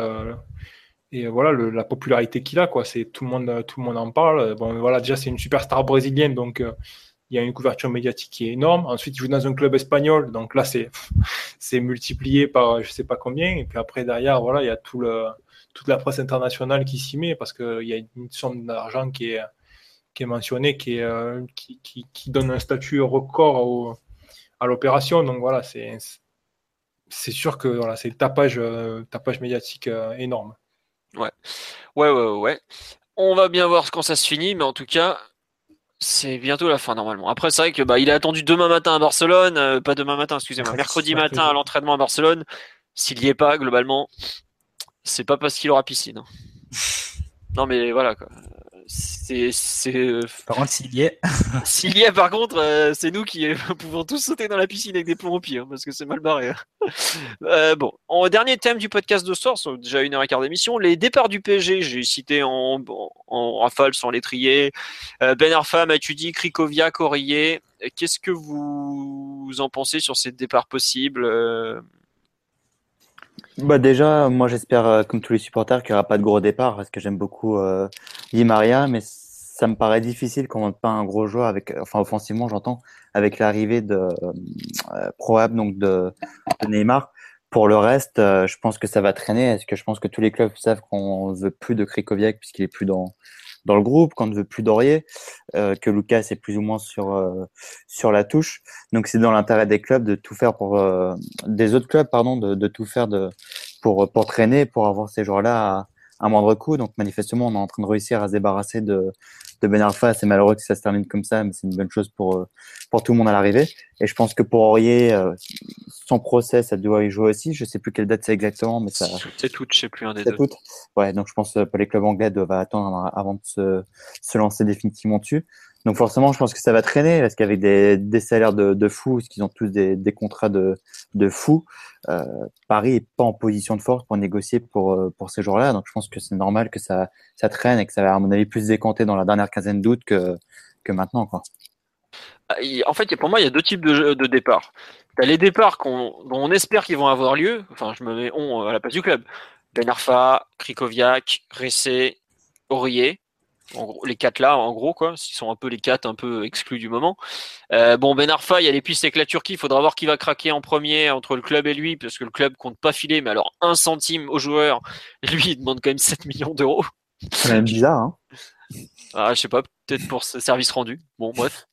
et voilà la popularité qu'il a quoi. C'est tout le monde tout le monde en parle. Bon voilà déjà c'est une superstar brésilienne donc euh, il y a une couverture médiatique qui est énorme. Ensuite il joue dans un club espagnol donc là c'est c'est multiplié par je sais pas combien. Et puis après derrière voilà il y a tout le toute la presse internationale qui s'y met parce qu'il y a une somme d'argent qui est qui est mentionnée qui euh, qui, donne un statut record à l'opération. Donc voilà c'est c'est sûr que voilà c'est tapage euh, tapage médiatique énorme Ouais. Ouais, ouais, ouais. On va bien voir quand ça se finit, mais en tout cas, c'est bientôt la fin normalement. Après, c'est vrai que bah, il est attendu demain matin à Barcelone, euh, pas demain matin, excusez-moi, mercredi matin à l'entraînement à Barcelone. S'il y est pas, globalement, c'est pas parce qu'il aura piscine. Non, mais voilà quoi c'est. Euh, par contre, s'il y est. s'il y est, par contre, euh, c'est nous qui pouvons tous sauter dans la piscine avec des plombs au pied, hein, parce que c'est mal barré. Hein. Euh, bon, en dernier thème du podcast de soir, déjà une heure et quart d'émission, les départs du PSG, j'ai cité en, en, rafale sans les trier. ben Arfa, Matuidi, Krikoviak, Aurier. Qu'est-ce que vous en pensez sur ces départs possibles bah déjà, moi j'espère, euh, comme tous les supporters, qu'il n'y aura pas de gros départ parce que j'aime beaucoup euh, Di Maria, mais ça me paraît difficile qu'on ne pas un gros joueur avec, enfin offensivement j'entends, avec l'arrivée de euh, probable donc de, de, Neymar. Pour le reste, euh, je pense que ça va traîner. Est-ce que je pense que tous les clubs savent qu'on veut plus de Krikoviak puisqu'il est plus dans dans le groupe, qu'on ne veut plus Dorier, euh, que Lucas est plus ou moins sur euh, sur la touche. Donc c'est dans l'intérêt des clubs de tout faire pour euh, des autres clubs pardon de, de, tout faire de pour pour traîner pour avoir ces joueurs-là à, à moindre coût. Donc manifestement on est en train de réussir à se débarrasser de de Ben Arfa. C'est malheureux que ça se termine comme ça, mais c'est une bonne chose pour euh, pour tout le monde à l'arrivée. Et je pense que pour Aurier, euh, son procès, ça doit y jouer aussi. Je sais plus quelle date c'est exactement, mais ça. C'est tout, je sais plus un des deux. Ouais, donc je pense que les clubs anglais doivent attendre avant de se, se lancer définitivement dessus. Donc forcément, je pense que ça va traîner parce qu'avec des, des salaires de, de fous, parce qu'ils ont tous des, contrats de, de fous, euh, Paris est pas en position de force pour négocier pour, euh, pour ces jours-là. Donc je pense que c'est normal que ça, ça traîne et que ça va, à mon avis, plus décanter dans la dernière quinzaine d'août que, que maintenant. Quoi. Ah, en fait, pour moi, il y a deux types de, de départs. Tu les départs dont on espère qu'ils vont avoir lieu. Enfin, je me mets on à la place du club. Ben Arfa, Krikoviak, Ressé, Aurier les quatre là, en gros, quoi. Ils sont un peu les quatre un peu exclus du moment. Euh, bon, Ben Arfa, il y a les pistes avec la Turquie. Il faudra voir qui va craquer en premier entre le club et lui, parce que le club compte pas filer, mais alors un centime au joueur, lui, il demande quand même 7 millions d'euros. C'est même bizarre, hein. Ah, je sais pas, peut-être pour ce service rendu. Bon, bref.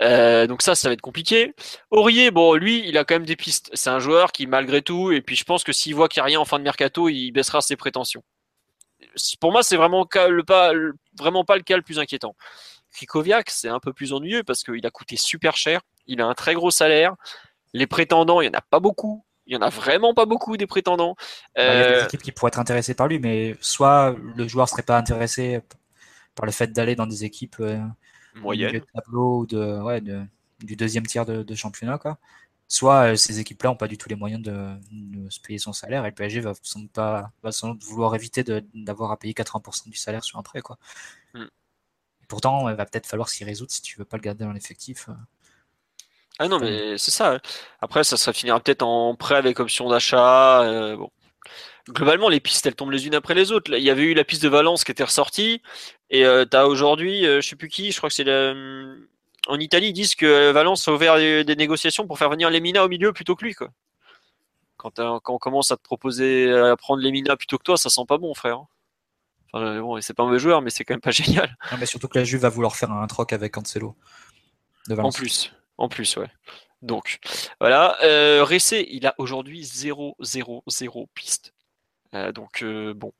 Euh, donc ça, ça va être compliqué. Aurier, bon, lui, il a quand même des pistes. C'est un joueur qui, malgré tout, et puis je pense que s'il voit qu'il n'y a rien en fin de mercato, il baissera ses prétentions pour moi, c'est vraiment, le pas, vraiment pas le cas le plus inquiétant. Krikoviak, c'est un peu plus ennuyeux parce qu'il a coûté super cher. Il a un très gros salaire. Les prétendants, il n'y en a pas beaucoup. Il y en a vraiment pas beaucoup des prétendants. Bah, il y a des euh, équipes qui pourraient être intéressées par lui, mais soit le joueur serait pas intéressé par le fait d'aller dans des équipes euh, moyennes, de tableau ou de, ouais, du deuxième tiers de, de championnat, quoi soit euh, ces équipes-là n'ont pas du tout les moyens de, se payer son salaire et le PSG va sans doute, pas, va sans vouloir éviter d'avoir à payer 80% du salaire sur un prêt. Quoi. Mm. Pourtant, il va peut-être falloir s'y résoudre si tu veux pas le garder dans l'effectif. Euh. Ah non, mais c'est ça. Après, ça serait finira peut-être en prêt avec option d'achat. Euh, bon. Globalement, les pistes, elles tombent les unes après les autres. il y avait eu la piste de Valence qui était ressortie. Et tu as aujourd'hui, je sais plus qui, je crois que c'est en Italie, ils disent que Valence a ouvert des, négociations pour faire venir Lemina au milieu plutôt que lui. Quoi. Quand, quand, on commence à te proposer à prendre les Mina plutôt que toi, ça sent pas bon, frère. Enfin, bon, c'est pas un mauvais joueur, mais c'est quand même pas génial. mais surtout que la Juve va vouloir faire un troc avec Cancelo. en plus, en plus, ouais. Donc, voilà. Euh, Ressé, il a aujourd'hui 0, 0, 0 piste. Euh, donc, euh, bon.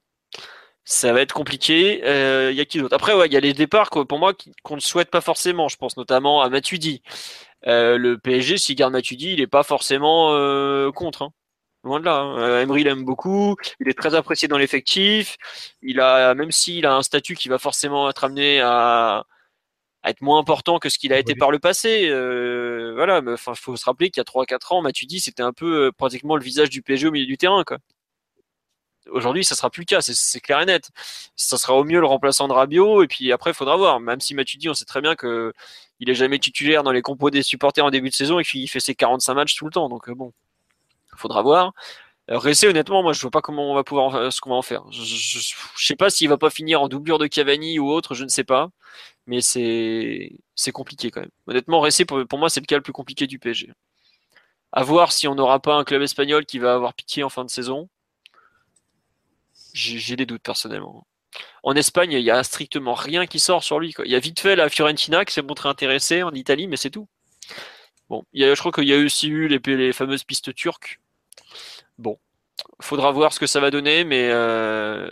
Ça va être compliqué. Il euh, y a qui d'autre? Après, il y a les départs pour moi qu'on ne souhaite pas forcément. Je pense notamment à Matuidi. le PSG, s'il garde Matuidi, il n'est pas forcément contre. Hein. Loin de là. Hein. Emery l'aime beaucoup. Il est très apprécié dans l'effectif. Il a, même s'il a un statut qui va forcément être amené à, être moins important que ce qu'il a été par le passé. Euh, voilà, mais enfin, faut se rappeler qu'il y a 3-4 ans, Matuidi, c'était un peu euh, pratiquement le visage du PSG au milieu du terrain, quoi. Aujourd'hui, ça sera plus le cas, c'est clair et net. Ça sera au mieux le remplaçant de Rabiot, et puis après, il faudra voir. Même si Matuidi, on sait très bien que il est jamais titulaire dans les compos des supporters en début de saison et qu'il fait ses 45 matchs tout le temps. Donc euh, bon, faudra voir. Ressé, honnêtement, moi, je vois pas comment on va pouvoir ce qu'on va en faire. Je, je, je sais pas s'il va pas finir en doublure de Cavani ou autre, je ne sais pas mais c'est c'est compliqué quand même. Honnêtement, Ressé pour, pour moi c'est le cas le plus compliqué du PSG. À voir si on n'aura pas un club espagnol qui va avoir pitié en fin de saison. J'ai des doutes personnellement. En Espagne, il y a strictement rien qui sort sur lui. Il y a vite fait la Fiorentina qui s'est montré intéressé en Italie, mais c'est tout. Bon, il y a, je crois qu'il y a aussi eu les fameuses pistes turques. Bon, faudra voir ce que ça va donner, mais euh,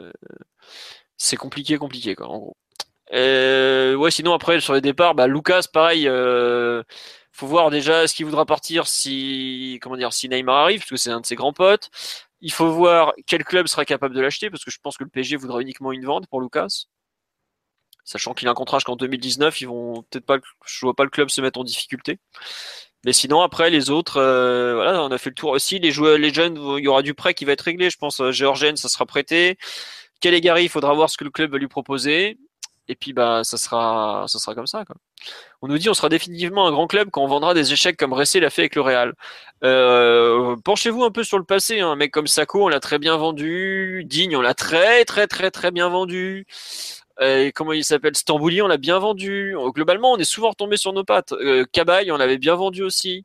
c'est compliqué, compliqué quoi, en gros. Euh, ouais, sinon après sur les départs, bah, Lucas, pareil. Euh, faut voir déjà ce qu'il voudra partir si comment dire si Neymar arrive parce que c'est un de ses grands potes. Il faut voir quel club sera capable de l'acheter parce que je pense que le PSG voudra uniquement une vente pour Lucas. Sachant qu'il a un contrat jusqu'en 2019, ils vont peut-être pas, je vois pas le club se mettre en difficulté. Mais sinon après les autres, euh, voilà, on a fait le tour aussi. Les joueurs, les jeunes, il y aura du prêt qui va être réglé. Je pense euh, Géorgène, ça sera prêté. Calegari, il faudra voir ce que le club va lui proposer et puis bah ça sera ça sera comme ça quoi. On nous dit on sera définitivement un grand club quand on vendra des échecs comme Ressé l'a fait avec le Real. Euh, penchez-vous un peu sur le passé, hein. un mec comme Sako on l'a très bien vendu, Digne on l'a très très très très bien vendu. Euh, comment il s'appelle? Stambouli on l'a bien vendu. Globalement on est souvent retombé sur nos pattes. Euh, Cabaye on l'avait bien vendu aussi.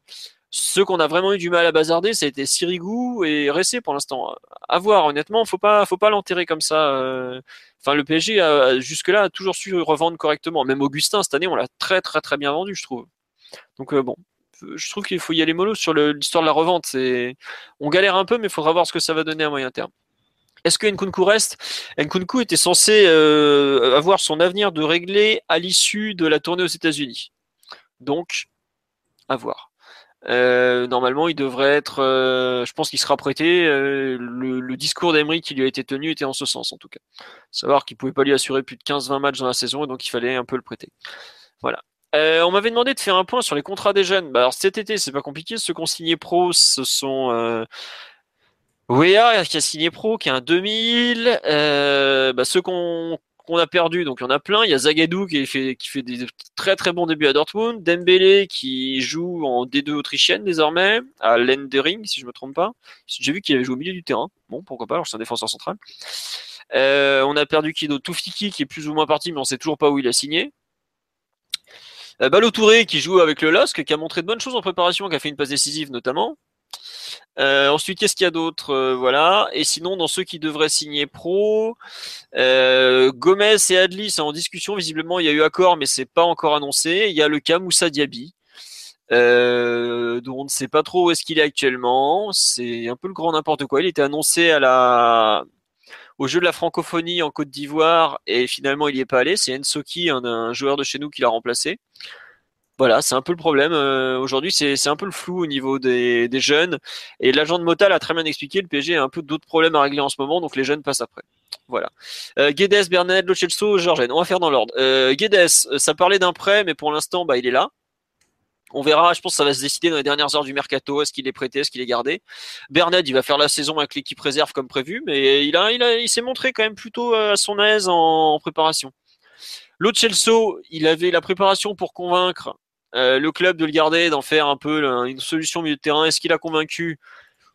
Ceux qu'on a vraiment eu du mal à bazarder, ça a été Sirigu et Ressé pour l'instant. À voir, honnêtement, faut pas, faut pas l'enterrer comme ça. Euh. Enfin, le PSG jusque-là a toujours su revendre correctement. Même Augustin cette année, on l'a très très très bien vendu, je trouve. Donc euh, bon, je trouve qu'il faut y aller mollo sur l'histoire de la revente. On galère un peu, mais il faudra voir ce que ça va donner à moyen terme. Est-ce que Nkunku reste? Nkunku était censé euh, avoir son avenir de régler à l'issue de la tournée aux États-Unis. Donc, à voir. Euh, normalement, il devrait être. Euh, je pense qu'il sera prêté. Le, discours d'Emery qui lui a été tenu était en ce sens, en tout cas. Savoir qu'il pouvait pas lui assurer plus de 15-20 matchs dans la saison et donc il fallait un peu le prêter. Voilà. on m'avait demandé de faire un point sur les contrats des jeunes. Bah, alors cet été, c'est pas compliqué. Ceux qui ont signé pro, ce sont Wea qui a signé pro, qui a un 2000. bah, ceux qu'on a perdu, donc il y en a plein. Il y a Zagadou qui fait, qui fait des très très bons débuts à Dortmund, Dembélé qui joue en D2 autrichienne désormais, à Lendering si je me trompe pas. J'ai vu qu'il avait joué au milieu du terrain. Bon, pourquoi pas, alors c'est un défenseur central. Euh, on a perdu d'autre Toufiki qui est plus ou moins parti, mais on sait toujours pas où il a signé. Euh, Balotouré qui joue avec le LOSC, qui a montré de bonnes choses en préparation, qui a fait une passe décisive notamment. Euh, ensuite, qu'est-ce qu'il y a d'autre? Euh, Voilà. Et sinon, dans ceux qui devraient signer pro, euh, Gomez et Adli c'est en discussion. Visiblement, il y a eu accord, mais c'est pas encore annoncé. Il y a le cas Moussa Diaby, dont on ne sait pas trop où est-ce qu'il est actuellement. C'est un peu le grand n'importe quoi. Il était annoncé au jeu de la francophonie en Côte d'Ivoire et finalement il n'y est pas allé. C'est Ensoki, un joueur de chez nous, qui l'a remplacé. Voilà, c'est un peu le problème. Euh, aujourd'hui, c'est un peu le flou au niveau des, jeunes. Et l'agent de Motal a très bien expliqué, le PSG a un peu d'autres problèmes à régler en ce moment, donc les jeunes passent après. Voilà. Euh, Guedes, Bernet, Lo Celso, Georgen. On va faire dans l'ordre. Euh, Guedes, ça parlait d'un prêt, mais pour l'instant, bah, il est là. On verra, je pense que ça va se décider dans les dernières heures du mercato. Est-ce qu'il est prêté, est-ce qu'il est gardé? Bernet, il va faire la saison avec l'équipe réserve comme prévu, mais il a, il a, il s'est montré quand même plutôt à son aise en, préparation. L'autre il avait la préparation pour convaincre euh, le club de le garder, d'en faire un peu une solution au milieu de terrain. Est-ce qu'il a convaincu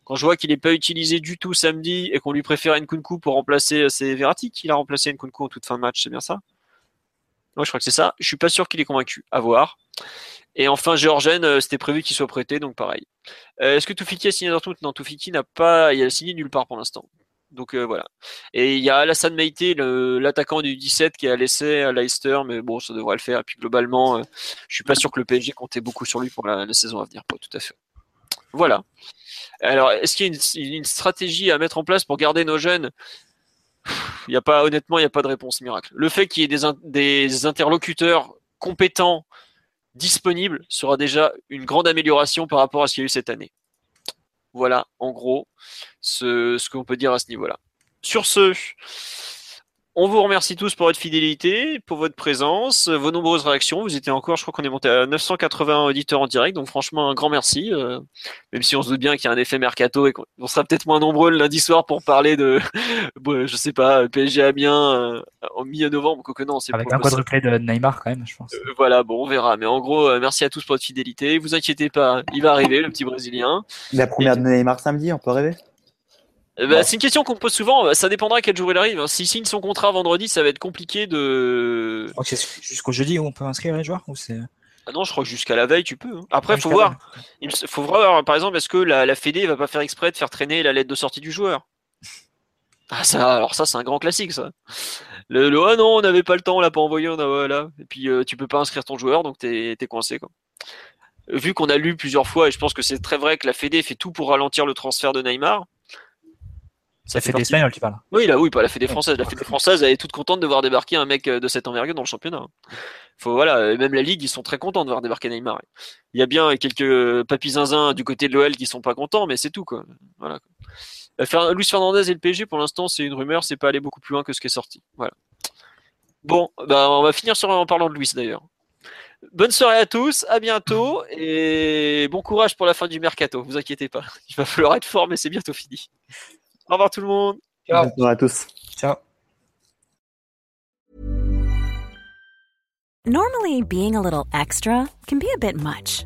Quand je vois qu'il n'est pas utilisé du tout samedi et qu'on lui préfère Nkunku pour remplacer, euh, c'est Verratti qui l'a remplacé Nkunku en toute fin de match, c'est bien ça? Ouais, je crois que c'est ça. Je suis pas sûr qu'il est convaincu. À voir. Et enfin, Georgen, euh, c'était prévu qu'il soit prêté, donc pareil. Est-ce que Toufiki a signé Dortmund? Non, Toufiki n'a pas, il a signé nulle part pour l'instant. Donc euh, voilà. Et il y a Alassane le- l'attaquant du 17, qui a laissé à Leicester, mais bon, ça devrait le faire. Et puis globalement, euh, je suis pas sûr que le PSG comptait beaucoup sur lui pour la, saison à venir. Pas tout à fait. Voilà. Alors, est-ce qu'il y a une, stratégie à mettre en place pour garder nos jeunes? Il y a pas, honnêtement, il n'y a pas de réponse miracle. Le fait qu'il y ait des interlocuteurs compétents disponibles sera déjà une grande amélioration par rapport à ce qu'il y a eu cette année. Voilà, en gros, ce, qu'on peut dire à ce niveau-là. Sur ce, on vous remercie tous pour votre fidélité, pour votre présence, vos nombreuses réactions. Vous étiez encore, je crois qu'on est monté à 980 auditeurs en direct, donc franchement un grand merci. euh, même si on se doute bien qu'il y a un effet mercato et qu'on on sera peut-être moins nombreux le lundi soir pour parler de, bon, je sais pas, PSG Amiens euh, en mi-novembre, quoique non, c'est Avec un quadruplé de Neymar quand même, je pense. Euh, Voilà, bon, on verra. Mais en gros, euh, merci à tous pour votre fidélité. Vous inquiétez pas, il va arriver, le petit Brésilien. La première de Neymar samedi, on peut rêver? Euh, bah, Ouais. C'est une question qu'on me pose souvent. Ça dépendra à quel jour il arrive. hein. S'il signe son contrat vendredi, ça va être compliqué de. Je crois que c'est jusqu'au jeudi où on peut inscrire les joueurs ou c'est Ah non, je crois que jusqu'à la veille, tu peux. hein. Après, Ouais, faut voir. Il faut voir, par exemple, est-ce que la, la Fédé va pas faire exprès de faire traîner la lettre de sortie du joueur? Ah ça, alors ça, c'est un grand classique, ça. Le, le ah non, on n'avait pas le temps, on l'a pas envoyé, on a voilà. Et puis euh, tu peux pas inscrire ton joueur, donc t'es es coincé quoi. Vu qu'on a lu plusieurs fois, et je pense que c'est très vrai que la Fédé fait tout pour ralentir le transfert de Neymar. Ça fait des Espagnols, tu parles. Oui, là, oui, pas la Fédé française. La Fédé française, elle est toute contente de voir débarquer un mec euh, de cette envergure dans le championnat. Faut, voilà, et même la Ligue, ils sont très contents de voir débarquer Neymar. Il y a bien quelques papis zinzins du côté de l'OL qui sont pas contents, mais c'est tout, quoi. Voilà. Euh, Luis Fernandez et le PSG, pour l'instant, c'est une rumeur, c'est pas aller beaucoup plus loin que ce qui est sorti. Voilà. Bon, bah, on va finir sur, en parlant de Luis d'ailleurs. Bonne soirée à tous, à bientôt, et bon courage pour la fin du mercato, vous inquiétez pas. Il va falloir être fort, mais c'est bientôt fini. Au revoir tout le monde. Ciao. Bonne soirée à tous. Ciao. Normally, being a little extra can be a bit much,